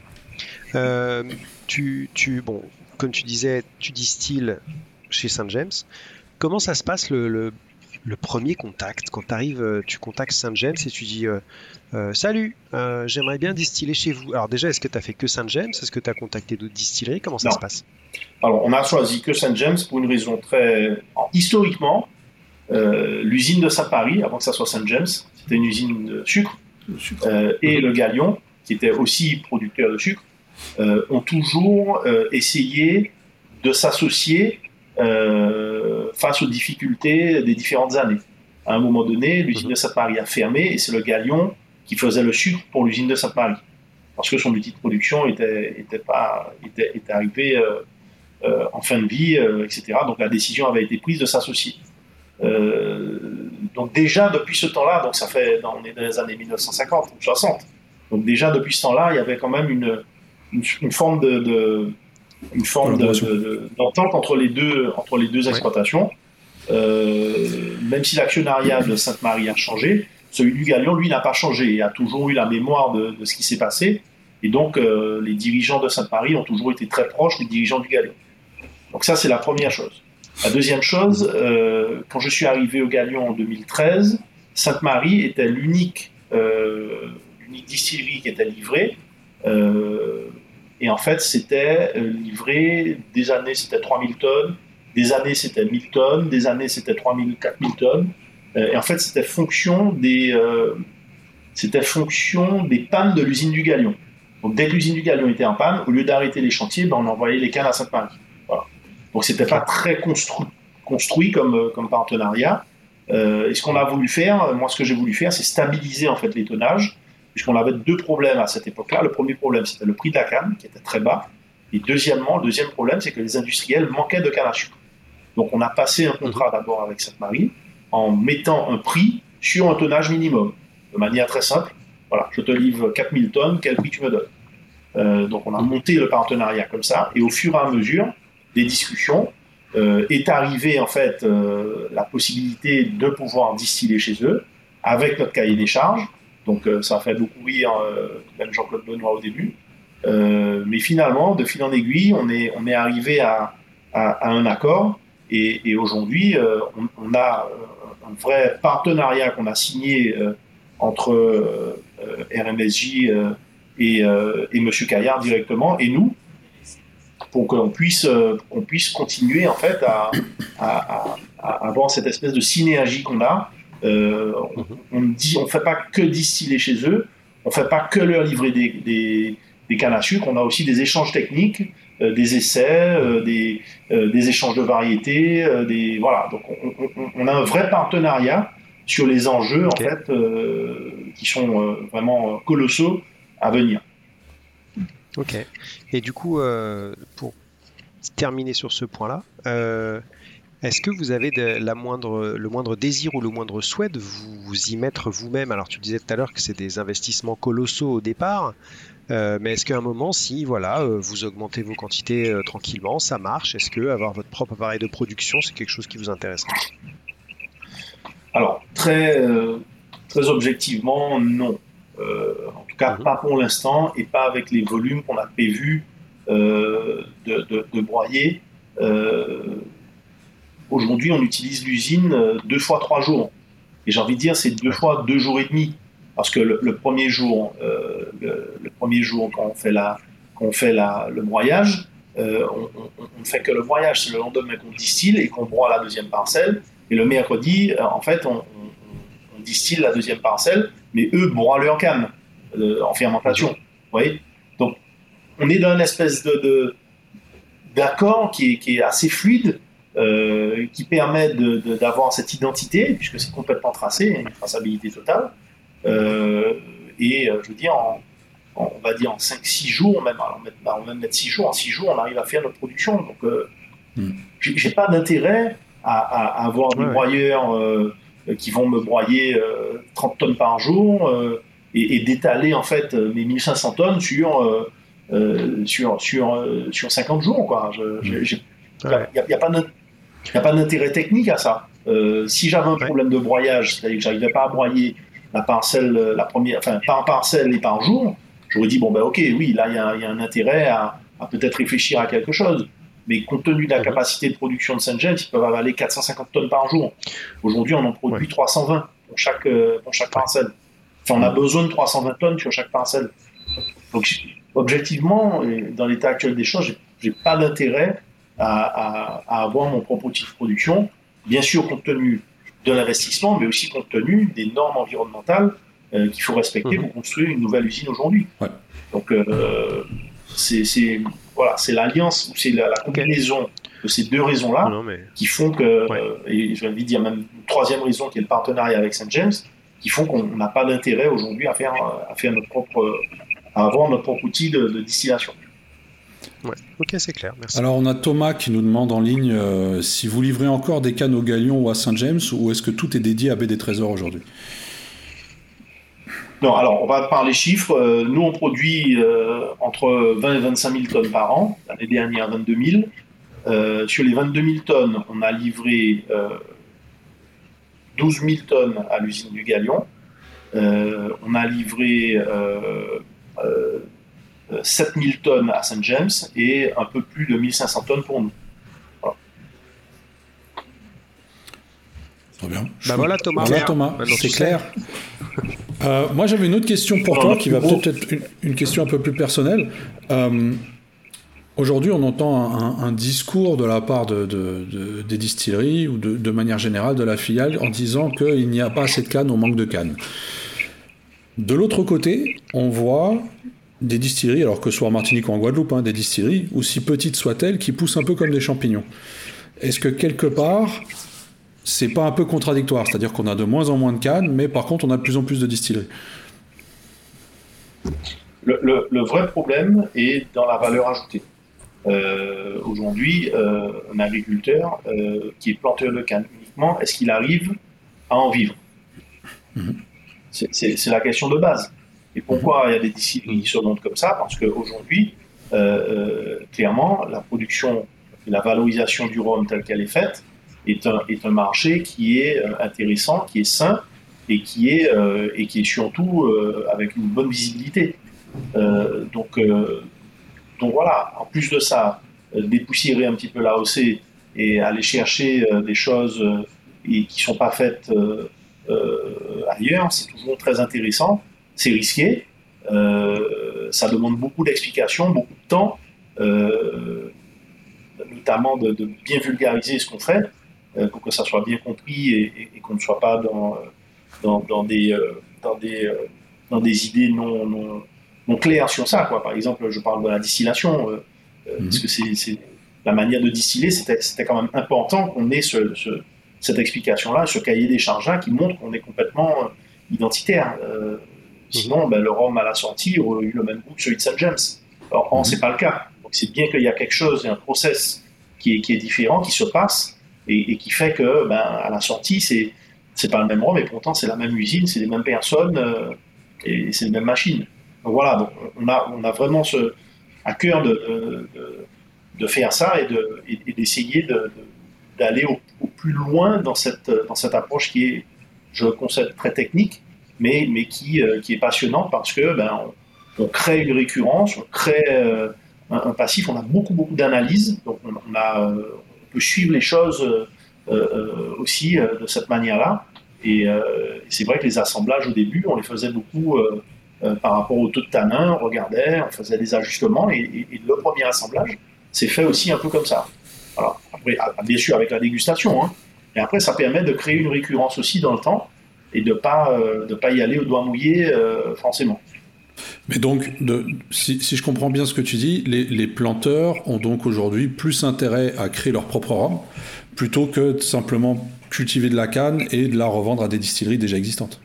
tu, tu, bon, comme tu disais, tu distilles chez Saint James. comment ça se passe le, le premier contact Quand tu arrives, tu contactes Saint-James et tu dis euh, Salut, euh, j'aimerais bien distiller chez vous. Alors, déjà, est-ce que tu as fait que Saint-James Est-ce que tu as contacté d'autres distilleries? Comment ça Non. se passe? Alors, on a choisi que Saint-James pour une raison très. Historiquement, euh, l'usine de Saint-Paris, avant que ça soit Saint-James, c'était une usine de sucre, euh, et le Galion, qui était aussi producteur de sucre, euh, ont toujours euh, essayé de s'associer euh, face aux difficultés des différentes années. À un moment donné, l'usine de Sainte-Marie a fermé et c'est le Galion qui faisait le sucre pour l'usine de Sainte-Marie. Parce que son outil de production était, était, pas, était, était arrivé euh, euh, en fin de vie, etc. Donc la décision avait été prise de s'associer. Donc déjà depuis ce temps-là, donc ça fait, on est dans les années 1950 ou 60, donc déjà depuis ce temps-là, il y avait quand même une, une, une forme de, de- une forme de- de- d'entente entre les deux entre les deux Ouais. exploitations. Euh, même si l'actionnariat de Sainte-Marie a changé, celui du Galion, lui, n'a pas changé. Il a toujours eu la mémoire de, de ce qui s'est passé. Et donc, euh, les dirigeants de Sainte-Marie ont toujours été très proches des dirigeants du Galion. Donc ça, c'est la première chose. La deuxième chose, euh, quand je suis arrivé au Galion en 2013, Sainte-Marie était l'unique euh, l'unique distillerie qui était livrée. Et en fait, c'était euh, livré, des années c'était 3000 tonnes, des années c'était 1000 tonnes, des années c'était 3000, 4000 tonnes. Euh, et en fait, c'était fonction des, euh, c'était fonction des pannes de l'usine du Galion. Donc dès que l'usine du Galion était en panne, au lieu d'arrêter les chantiers, ben, on envoyait les cannes à Sainte-Marie. Voilà. Donc c'était pas très construit, comme, partenariat. Et ce qu'on a voulu faire, moi ce que j'ai voulu faire, c'est stabiliser en fait les tonnages, puisqu'on avait deux problèmes à cette époque-là. Le premier problème, c'était le prix de la canne, qui était très bas. Et deuxièmement, le deuxième problème, c'est que les industriels manquaient de canne à sucre. Donc on a passé un contrat d'abord avec Sainte-Marie en mettant un prix sur un tonnage minimum, de manière très simple. Voilà, je te livre 4000 tonnes, quel prix tu me donnes? Euh, Donc on a monté le partenariat comme ça, et au fur et à mesure des discussions, euh, est arrivée en fait euh, la possibilité de pouvoir distiller chez eux avec notre cahier des charges. Donc euh, ça a fait beaucoup rire euh, même Jean-Claude Benoît au début. Euh, mais finalement, de fil en aiguille, on est, on est arrivé à, un accord. Et, aujourd'hui, on, a un vrai partenariat qu'on a signé entre RMSJ et, et Monsieur Caillard directement et nous pour qu'on puisse, puisse continuer en fait à avoir cette espèce de synergie qu'on a. Euh, on, ne on fait pas que distiller chez eux, on fait pas que leur livrer des, des, des cannes à sucre, on a aussi des échanges techniques, euh, des essais, euh, des, des échanges de variétés, des voilà. Donc on, on- on a un vrai partenariat sur les enjeux en fait qui sont vraiment colossaux à venir. Ok. Et du coup, pour terminer sur ce point-là, est-ce que vous avez de- la moindre, le moindre désir ou le moindre souhait de vous, vous y mettre vous-même? Alors, tu disais tout à l'heure que c'est des investissements colossaux au départ, euh, mais est-ce qu'à un moment, si voilà, euh, vous augmentez vos quantités euh, tranquillement, ça marche? Est-ce que avoir votre propre appareil de production, c'est quelque chose qui vous intéresse? Alors, très, très objectivement, non. En tout cas, Mhm. pas pour l'instant et pas avec les volumes qu'on a prévus de, de- de broyer. Euh, Aujourd'hui, on utilise l'usine euh, deux fois trois jours. Et j'ai envie de dire, c'est deux fois deux jours et demi. Parce que le, le premier jour, euh, le, le premier jour, quand on fait, la, quand on fait la, le broyage, euh, on ne fait que le broyage. C'est le lendemain qu'on distille et qu'on broie la deuxième parcelle. Et le mercredi, en fait, on, on- on distille la deuxième parcelle, mais eux broient leur canne euh, en fermentation. Vous voyez? Donc, on est dans une espèce de, de- d'accord qui est, qui est assez fluide, euh, qui permet d'avoir cette identité, puisque c'est complètement tracé, a une traçabilité totale. Euh, et euh, je veux dire, en, en- on va dire en 5-6 jours, même, alors, on va même mettre 6 jours, en 6 jours, on arrive à faire notre production. Donc, euh, Hmm. j'ai pas d'intérêt à, à- à avoir des Ouais, broyeurs qui vont me broyer euh, 30 tonnes par jour et, et d'étaler en fait mes 1500 tonnes sur, euh, sur, sur, euh, sur 50 jours. Il n'y a, a pas il y a pas d'intérêt technique à ça. Euh, si j'avais un problème de broyage, c'est-à-dire que j'arrivais pas à broyer la parcelle, euh, la première, enfin par parcelle et par jour, j'aurais dit bon ben ok, oui, là il y a, il y a un intérêt à, à peut-être réfléchir à quelque chose. mais compte tenu de la mhm. capacité de production de Saint James, ils peuvent avaler 450 tonnes par jour. Aujourd'hui, on en produit 320 pour chaque, euh, pour chaque parcelle. Enfin, on a besoin de 320 tonnes sur chaque parcelle. Donc, objectivement, dans l'état actuel des choses, j'ai pas d'intérêt à, avoir mon propre outil de production. Bien sûr, compte tenu de l'investissement, mais aussi compte tenu des normes environnementales euh, qu'il faut respecter mhm. pour construire une nouvelle usine aujourd'hui. Donc, euh, c'est voilà, c'est l'alliance, c'est la, combinaison de ces deux raisons-là qui font que, euh, et je vais dire même une troisième raison qui est le partenariat avec Saint James, qui font qu'on n'a pas d'intérêt aujourd'hui à faire, à faire notre propre, à avoir notre propre outil de, distillation. Ouais. Ok, c'est clair. Merci. Alors, on a Thomas qui nous demande en ligne euh, si vous livrez encore des cannes au Galion ou à Saint James ou est-ce que tout est dédié à BD Trésors aujourd'hui? Non, alors on va parler chiffres. Euh, nous, on produit euh, entre 20 et 25 000 tonnes par an. L'année dernière, 22 000. Euh, sur les 22 000 tonnes, on a livré 12 000 tonnes à l'usine du Galion. on a livré 7 000 tonnes à Saint James et un peu plus de 1500 tonnes pour nous. Très bien. Bah voilà Thomas. Voilà Thomas, c'est clair. Euh, moi, j'avais une autre question pour toi, qui va peut-être être une, question un peu plus personnelle. Euh, aujourd'hui, on entend un, discours de la part de, des distilleries ou de, manière générale de la filiale en disant qu'il n'y a pas assez de cannes, on manque de cannes. De l'autre côté, on voit des distilleries, alors que ce soit en Martinique ou en Guadeloupe, hein, des distilleries, aussi petites soient-elles, qui poussent un peu comme des champignons. Est-ce que quelque part, c'est pas un peu contradictoire? C'est-à-dire qu'on a de moins en moins de cannes, mais par contre, on a de plus en plus de distilleries. Le, vrai problème est dans la valeur ajoutée. Euh, aujourd'hui, euh, un agriculteur euh, qui est planteur de canne uniquement, est-ce qu'il arrive à en vivre? Mhm. C'est la question de base. Et pourquoi il y a des distilleries qui se montrent comme ça? Parce qu'aujourd'hui, clairement, la production la valorisation du rhum telle qu'elle est faite, est un, est un marché qui est euh, intéressant, qui est sain et qui est, euh, et qui est surtout euh, avec une bonne visibilité. donc, donc voilà, en plus de ça, dépoussiérer un petit peu l'AOC et aller chercher des choses qui ne sont pas faites ailleurs, c'est toujours très intéressant, c'est risqué, ça demande beaucoup d'explications, beaucoup de temps, notamment de, de, bien vulgariser ce qu'on fait. Euh, pour que ça soit bien compris et, qu'on ne soit pas dans, dans, des, euh, dans, des, euh, dans des idées non, non, claires sur ça. Quoi. Par exemple, je parle de la distillation, mhm. parce que c'est la manière de distiller, c'était quand même important qu'on ait ce, cette explication-là, ce cahier des charges qui montre qu'on est complètement identitaire. Sinon, ben, le rhum à la sortie aurait eu le même goût que celui de St. James. Or, mm c'est pas le cas. Donc, c'est bien qu'il y a quelque chose, un process qui est, qui est différent, qui se passe, et, qui fait que ben, à la sortie, c'est c'est pas le même rhum, mais pourtant c'est la même usine, c'est les mêmes personnes euh, et c'est les mêmes machines. Donc voilà, donc on a, on a vraiment ce, à cœur de, de, faire ça et d'essayer de, d'aller au, plus loin dans cette, dans cette approche qui est, je le concède, très technique, mais, mais qui, euh, qui est passionnante parce que ben, on, crée une récurrence, on crée euh, un, passif, on a beaucoup, beaucoup d'analyses, donc on, a, suivre les choses euh, euh, aussi euh, de cette manière-là. Et c'est vrai que les assemblages au début, on les faisait beaucoup par rapport au taux de tanin, on regardait, on faisait des ajustements, et, le premier assemblage c'est fait aussi un peu comme ça. Alors, après, ah, bien sûr avec la dégustation, hein. et après ça permet de créer une récurrence aussi dans le temps, et de ne pas, de pas y aller au doigt mouillé forcément. Mais donc, si, je comprends bien ce que tu dis, les, planteurs ont donc aujourd'hui plus intérêt à créer leur propre rhum plutôt que de simplement cultiver de la canne et de la revendre à des distilleries déjà existantes.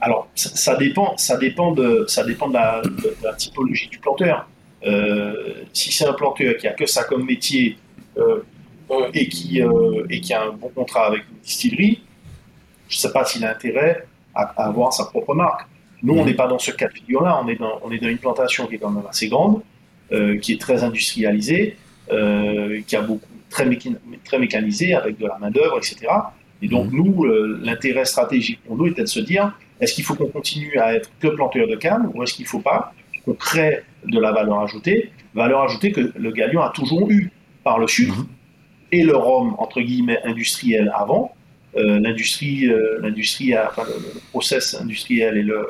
Alors, ça, dépend, ça dépend, de, ça dépend de, la, typologie du planteur. Euh, si c'est un planteur qui a que ça comme métier euh, euh, et, qui, et qui a un bon contrat avec une distillerie, je ne sais pas s'il a intérêt à avoir sa propre marque. Nous, on mhm. n'est pas dans ce cas de figure-là, on, est dans, on est dans une plantation qui est quand même assez grande, euh, qui est très industrialisée, euh, qui a beaucoup très, très mécanisée avec de la main-d'œuvre, etc. Et donc, mhm. nous, euh, l'intérêt stratégique pour nous était de se dire est-ce qu'il faut qu'on continue à être que planteur de canne ou est-ce qu'il ne faut pas qu'on crée de la valeur ajoutée Valeur ajoutée que le Galion a toujours eu. par le sucre Mhm. et le rhum entre guillemets industriel avant. Euh, l'industrie, euh, l'industrie, a- enfin, le, process industriel et le,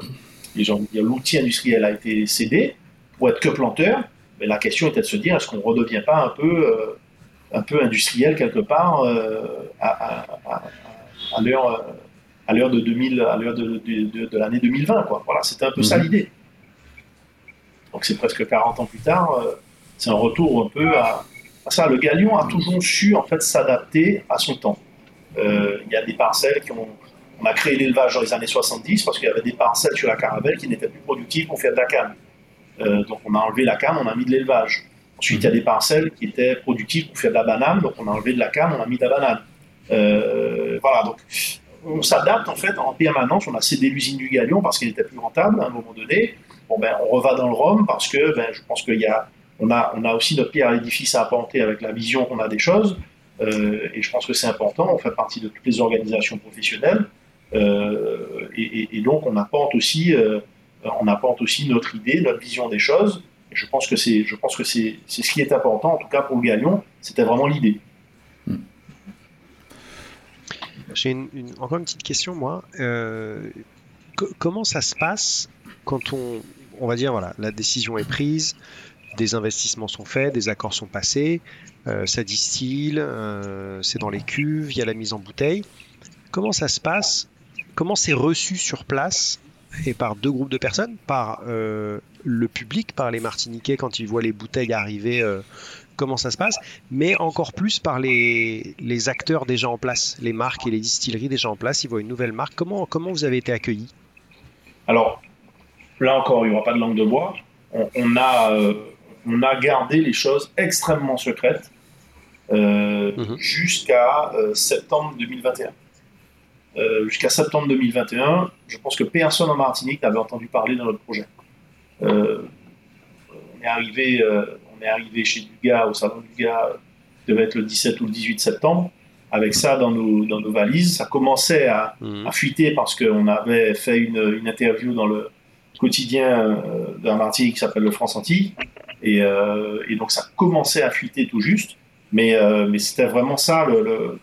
l'outil industriel a été cédé pour être que planteur. Mais la question était de se dire est-ce qu'on redevient pas un peu, euh, un peu industriel quelque part à, à- à- à l'heure, à l'heure de 2000, à l'heure de, de- de- de l'année 2020 quoi. Voilà, c'était un peu ça Mhm. l'idée. Donc c'est presque 40 ans plus tard, euh, c'est un retour un peu à, à ça. Le galion a toujours su en fait s'adapter à son temps. Euh, Il y a des parcelles qui ont. On a créé l'élevage dans les années 70 parce qu'il y avait des parcelles sur la caravelle qui n'étaient plus productives pour faire de la canne. Euh, donc on a enlevé la canne, on a mis de l'élevage. Ensuite, il y a des parcelles qui étaient productives pour faire de la banane, donc on a enlevé de la canne, on a mis de la banane. Euh, voilà, donc on s'adapte en fait en permanence. On a cédé l'usine du Galion parce qu'elle était plus rentable à un moment donné. Bon ben, on reva dans le Rhum parce que ben, je pense qu'il y a, a, on a aussi notre pierre à l'édifice à apporter avec la vision qu'on a des choses. Euh, et je pense que c'est important. On fait partie de toutes les organisations professionnelles. Euh, et, donc on apporte aussi, euh, on apporte aussi notre idée, notre vision des choses. Et je pense que c'est, ce qui est important, en tout cas pour le Galion, c'était vraiment l'idée. J'ai une- une- encore une petite question, moi. Co- comment ça se passe quand on, on va dire, voilà, la décision est prise, des investissements sont faits, des accords sont passés, ça distille, euh, c'est dans les cuves, il y a la mise en bouteille. Comment ça se passe? Comment c'est reçu sur place et par deux groupes de personnes? Par euh, le public, par les Martiniquais quand ils voient les bouteilles arriver euh, comment ça se passe, mais encore plus par les, les acteurs déjà en place, les marques et les distilleries déjà en place. Ils voient une nouvelle marque. Comment, comment vous avez été accueillis? Alors, là encore, il n'y aura pas de langue de bois. On, a, euh, on a gardé les choses extrêmement secrètes euh, Mhm. jusqu'à euh, septembre 2021. Euh, jusqu'à septembre 2021, je pense que personne en Martinique n'avait entendu parler de notre projet. Euh, on est arrivé, euh, on est arrivé chez Dugas, au salon Dugas, euh, devait être le 17 ou le 18 septembre. Avec ça dans nos, dans nos valises, ça commençait à, Mhm. a fuité parce qu'on avait fait une, une interview dans le quotidien euh, d'un Martinique qui s'appelle le France Antilles. Et, euh, et donc ça commençait à fuiter tout juste. Mais, euh, mais c'était vraiment ça. Le, le-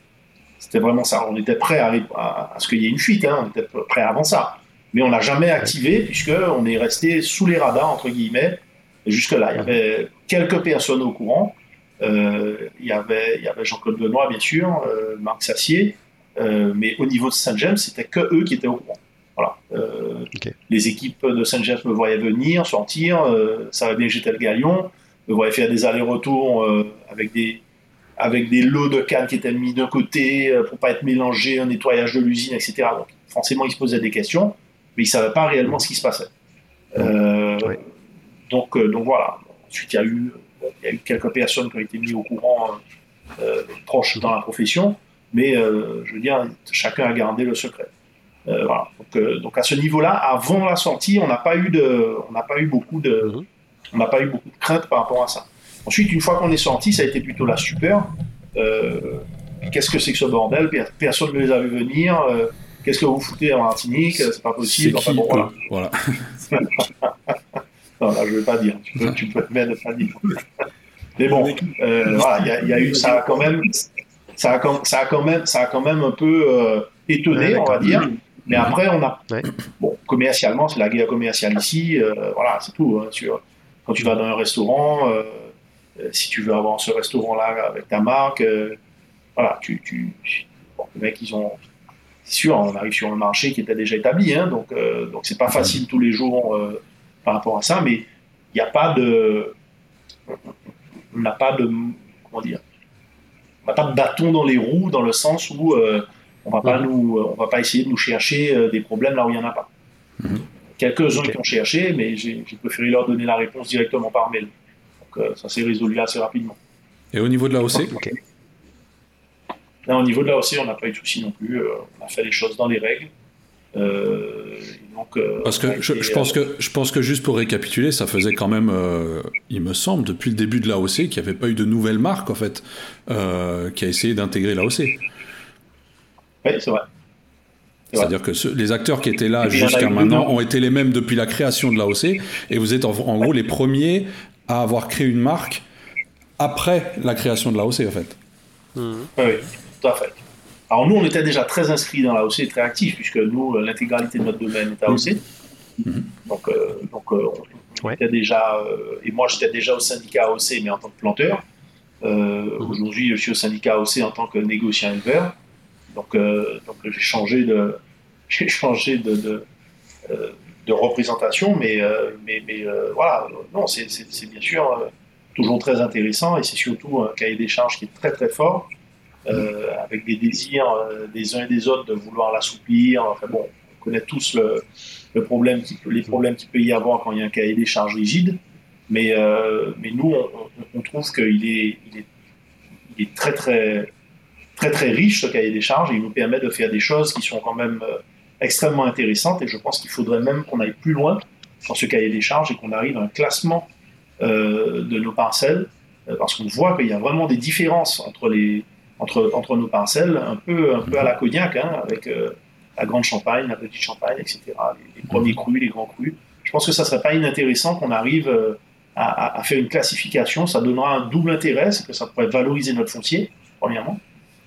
c'était vraiment ça. On était prêt à, à, à ce qu'il y ait une fuite. hein. On était prêt avant ça. Mais on l'a jamais activé puisqu'on est resté sous les radars, entre guillemets. Et jusque-là, il y avait quelques personnes au courant. Euh, il, y avait, il y avait Jean-Claude Benoît, bien sûr, euh, Marc Sassier. Mais au niveau de Saint-James, c'était que eux qui étaient au courant. Voilà. Euh. Les équipes de Saint-James me voyaient venir, sortir, euh, savaient bien que j'étais le galion, me voyaient faire des allers-retours euh, avec, des, avec des lots de cannes qui étaient mis d'un côté euh, pour pas être mélangés, un nettoyage de l'usine, etc. Donc forcément, ils se posaient des questions, mais ils savaient pas réellement ce qui se passait. Euh, donc, euh, donc voilà. Ensuite, il y, a eu, il y a eu quelques personnes qui ont été mises au courant euh, proches dans la profession, mais euh, je veux dire, chacun a gardé le secret. Voilà. donc, donc à ce niveau-là, avant la sortie, on n'a pas eu de, on n'a pas eu beaucoup de, Mhm. on n'a pas eu beaucoup de crainte par rapport à ça. Ensuite, une fois qu'on est sorti, ça a été plutôt la stupeur. Euh, Qu'est-ce que c'est que ce bordel? Per- Personne ne les a vu venir. Euh, Qu'est-ce que vous foutez en Martinique? C'est pas possible. qui Enfin, bon, voilà. Voilà. Non, là, je ne vais pas dire. Tu peux, tu peux te mettre de pas dire. Mais bon, euh, voilà, il y a- il y, a eu, ça a quand même, ça a quand, ça a quand même, ça a quand même un peu euh, étonné, Ouais, on va dire. Mais après, on a, Ouais. bon, commercialement, c'est la guerre commerciale ici. euh, voilà, c'est tout. hein, sur- quand tu vas dans un restaurant, si tu veux avoir ce restaurant-là avec ta marque, euh, voilà, tu, tu, bon, les mecs, ils ont, c'est sûr, on arrive sur un marché qui était déjà établi, hein, donc, euh, donc c'est pas facile tous les jours euh, par rapport à ça, mais il n'y a pas de, on n'a pas de, comment dire, on n'a pas de bâton dans les roues dans le sens où euh, on va pas nous, on va pas essayer de nous chercher euh, des problèmes là où il y en a pas. Mhm. Quelques-uns Ok. qui ont cherché, mais j'ai préféré leur donner la réponse directement par mail. Donc euh, ça s'est résolu assez rapidement. Et au niveau de la OC Ok. Là, au niveau de la OC, on n'a pas eu de souci non plus. euh, on a fait les choses dans les règles. Euh, donc, euh, Parce que je, été, je pense que je pense que juste pour récapituler, ça faisait quand même, euh, il me semble, depuis le début de l'AOC, qu'il n'y avait pas eu de nouvelle marque en fait euh, qui a essayé d'intégrer l'AOC. Oui, c'est vrai. C'est vrai. C'est-à-dire que les acteurs qui étaient là jusqu'à maintenant non ont été les mêmes depuis la création de l'AOC, et vous êtes en, en gros les premiers à avoir créé une marque après la création de l'AOC, en fait. Oui, tout à fait. Alors nous, on était déjà très inscrits dans l'AOC, très actifs, puisque nous, l'intégralité de notre domaine est AOC. Mhm. Donc, donc on, était déjà, et moi j'étais déjà au syndicat AOC, mais en tant que planteur. Mhm. Aujourd'hui, je suis au syndicat AOC en tant que négociant éleveur. Donc, donc j'ai changé de, (laughs) j'ai changé de, de représentation, mais, euh, mais, euh, voilà, non, c'est bien sûr euh, toujours très intéressant et c'est surtout un cahier des charges qui est très très fort, avec des désirs des uns et des autres de vouloir l'assouplir. Enfin bon, on connaît tous le, problème les problèmes qu'il peut y avoir quand il y a un cahier des charges rigide, mais, mais nous, on, trouve qu'il est, est très très très très riche ce cahier des charges et il nous permet de faire des choses qui sont quand même extrêmement intéressante et je pense qu'il faudrait même qu'on aille plus loin dans ce cahier des charges et qu'on arrive à un classement euh, de nos parcelles euh, parce qu'on voit qu'il y a vraiment des différences entre, les, entre, entre nos parcelles, un peu, un peu à la cognac, hein, avec euh, la grande champagne, la petite champagne, etc., les, premiers crus, les grands crus. Je pense que ça serait pas inintéressant qu'on arrive à, faire une classification, ça donnera un double intérêt, c'est que ça pourrait valoriser notre foncier, premièrement,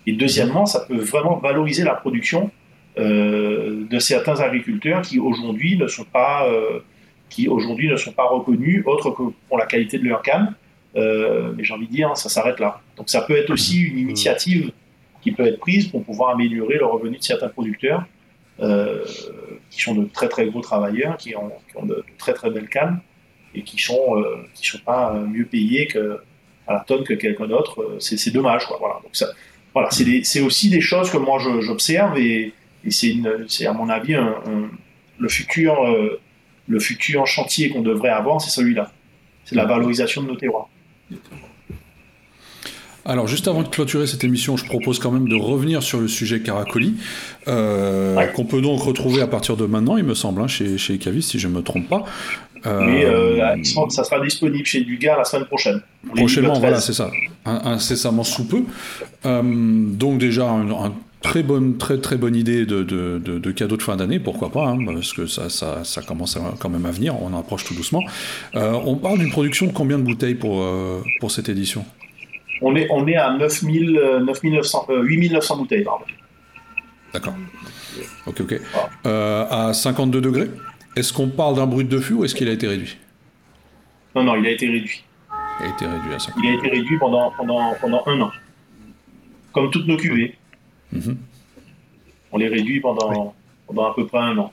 et deuxièmement, ça peut vraiment valoriser la production de certains agriculteurs qui aujourd'hui ne sont pas euh, qui aujourd'hui ne sont pas reconnus autre que pour la qualité de leur canne. Euh, mais j'ai envie de dire, ça s'arrête là. Donc ça peut être aussi une initiative qui peut être prise pour pouvoir améliorer le revenu de certains producteurs qui sont de très très gros travailleurs, qui ont, de, très très belles cannes et qui sont qui sont pas mieux payés que à la tonne que quelqu'un d'autre. C'est dommage. Quoi. Voilà. Donc ça, voilà, c'est aussi des choses que moi j'observe et, et c'est, à mon avis, le, futur, euh, le futur chantier qu'on devrait avoir, c'est celui-là. C'est la valorisation de nos terroirs. Alors, juste avant de clôturer cette émission, je propose quand même de revenir sur le sujet Caracoli, euh, qu'on peut donc retrouver à partir de maintenant, il me semble, hein, chez, chez Cavis, si je ne me trompe pas. Euh, ça sera disponible chez Dugas la semaine prochaine. Prochainement, voilà, c'est ça. incessamment sous peu. donc déjà, un très bonne, très très bonne idée de, de, de, cadeau de fin d'année, pourquoi pas, hein, parce que ça, ça, ça, commence quand même à venir, on en approche tout doucement. Euh, on parle d'une production de combien de bouteilles pour, euh, pour cette édition? On est, on est à 9000, 8900, 8900 bouteilles, pardon. D'accord. Ok, ok. Euh, à 52 degrés, est-ce qu'on parle d'un brut de fût ou est-ce qu'il a été réduit? Non, non, il a été réduit. Il a été réduit à 50. Il a été réduit pendant, pendant, pendant un an. Comme toutes nos cuvées. Mhm. On les réduit pendant, pendant à peu près un an.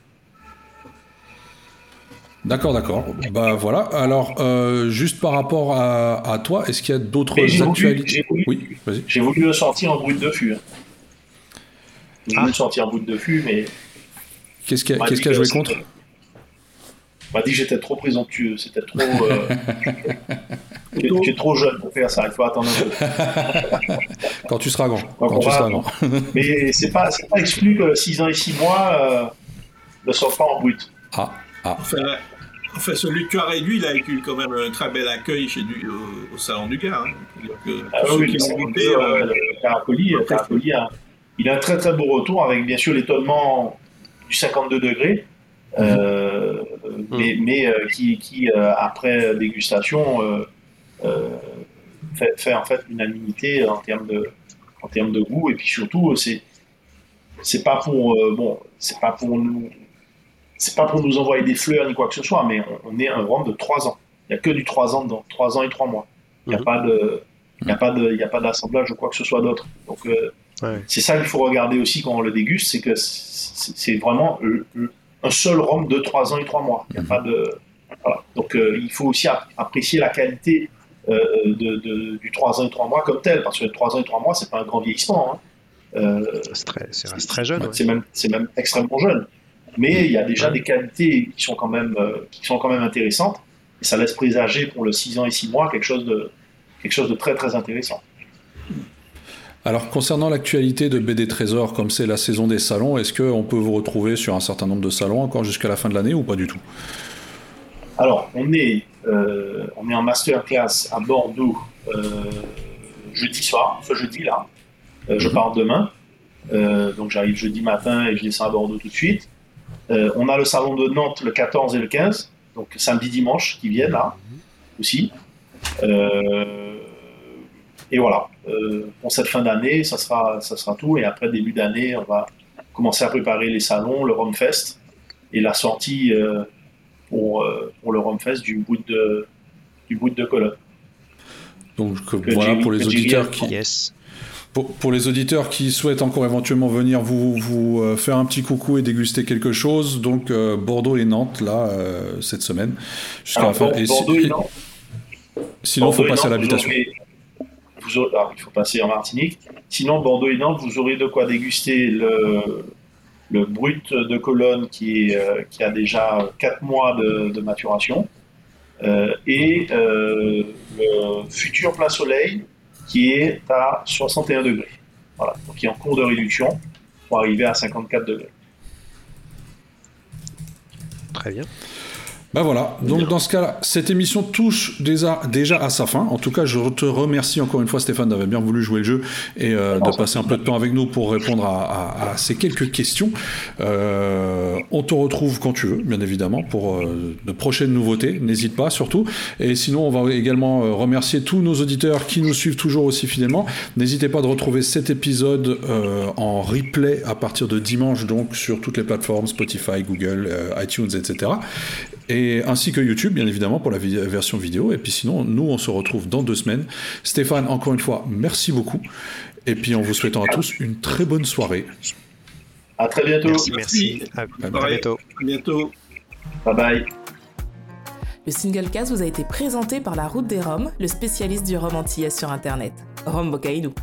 D'accord, d'accord. Bah voilà. Alors, euh, juste par rapport à, toi, est-ce qu'il y a d'autres actualités? Oui, vas-y. J'ai voulu le sortir en brut de fût. Hein. J'ai voulu le sortir en brut de fût, mais. Qu'est-ce qui a, joué contre? On m'a dit que j'étais trop présomptueux, c'était trop. Euh... (laughs) tu, es, trop jeune pour faire ça, il faut attendre un peu. (laughs) Quand tu seras grand. Quand tu seras grand. (laughs) Mais c'est pas, pas exclu que 6 ans et 6 mois euh, ne soient pas en brut. Ah, ah. Enfin, celui que tu as réduit, il a eu quand même un très bel accueil chez du, au, Salon du Gars. Hein. ah, oui, euh, le Caracoli, hein, il a un très très beau retour avec bien sûr l'étonnement du 52 degrés. Euh, mm. mais, mais euh, qui, qui euh, après dégustation fait, fait, en fait unanimité en termes de en termes de goût. Et puis surtout c'est c'est pas pour bon c'est pas pour nous c'est pas pour nous envoyer des fleurs ni quoi que ce soit mais on, est un rhum de 3 ans. Il n'y a que du 3 ans dans 3 ans et 3 mois. Il n'y a, mm. pas de il n'y a pas de il a pas d'assemblage ou quoi que ce soit d'autre. Donc c'est ça qu'il faut regarder aussi quand on le déguste c'est que c'est vraiment un seul rhum de 3 ans et 3 mois. Il y a mhm. pas de, Donc euh, il faut aussi apprécier la qualité euh, de, du 3 ans et 3 mois comme tel, parce que 3 ans et 3 mois, c'est pas un grand vieillissement. Hein. Euh, c'est très, très, jeune. C'est même, même, extrêmement jeune. Mais il y a déjà des qualités qui sont, quand même, qui sont quand même intéressantes. Et ça laisse présager pour le 6 ans et 6 mois quelque chose de, quelque chose de très très intéressant. Alors concernant l'actualité de BD Trésor, comme c'est la saison des salons, est-ce qu'on peut vous retrouver sur un certain nombre de salons encore jusqu'à la fin de l'année ou pas du tout? Alors on est, euh, on est en masterclass à Bordeaux euh, jeudi soir, ce jeudi là. Euh, je mhm. pars demain, donc j'arrive jeudi matin et je descends à Bordeaux tout de suite. on a le salon de Nantes le 14 et le 15, donc samedi dimanche qui viennent là aussi et voilà, pour cette fin d'année, ça sera, ça sera tout. Et après, début d'année, on va commencer à préparer les salons, le Romfest et la sortie pour, pour le Romfest du bout de, du bout de Cologne. Donc voilà pour les auditeurs qui. Pour, les auditeurs qui souhaitent encore éventuellement venir vous, vous euh, faire un petit coucou et déguster quelque chose, donc euh, Bordeaux et Nantes là euh, cette semaine jusqu'à la fin. Bordeaux et, Nantes. Sinon, il faut passer à l'habitation. Ah, il faut passer en Martinique. Sinon, Bordeaux et Nantes, vous aurez de quoi déguster le, le brut de colonne qui, qui a déjà 4 mois de, maturation et le futur plat soleil qui est à 61 degrés. Voilà, donc qui est en cours de réduction pour arriver à 54 degrés. Très bien. Ben voilà, donc dans ce cas-là, cette émission touche déjà, déjà à sa fin. En tout cas, je te remercie encore une fois Stéphane d'avoir bien voulu jouer le jeu et euh, de passer un peu de temps avec nous pour répondre à, ces quelques questions. Euh, on te retrouve quand tu veux, bien évidemment, pour euh, de prochaines nouveautés. N'hésite pas surtout. Et sinon, on va également remercier tous nos auditeurs qui nous suivent toujours aussi fidèlement. N'hésitez pas de retrouver cet épisode en replay à partir de dimanche, donc sur toutes les plateformes Spotify, Google, iTunes, etc et ainsi que YouTube, bien évidemment, pour la version vidéo. Et puis sinon, nous, on se retrouve dans deux semaines. Stéphane, encore une fois, merci beaucoup. Et puis, en vous souhaitant à tous une très bonne soirée. À très bientôt. Merci, merci. À, bientôt. bientôt. Bye bye. Le single cast vous a été présenté par La Route des Roms, le spécialiste du rhum antillais sur Internet. Rome Bocaïdou.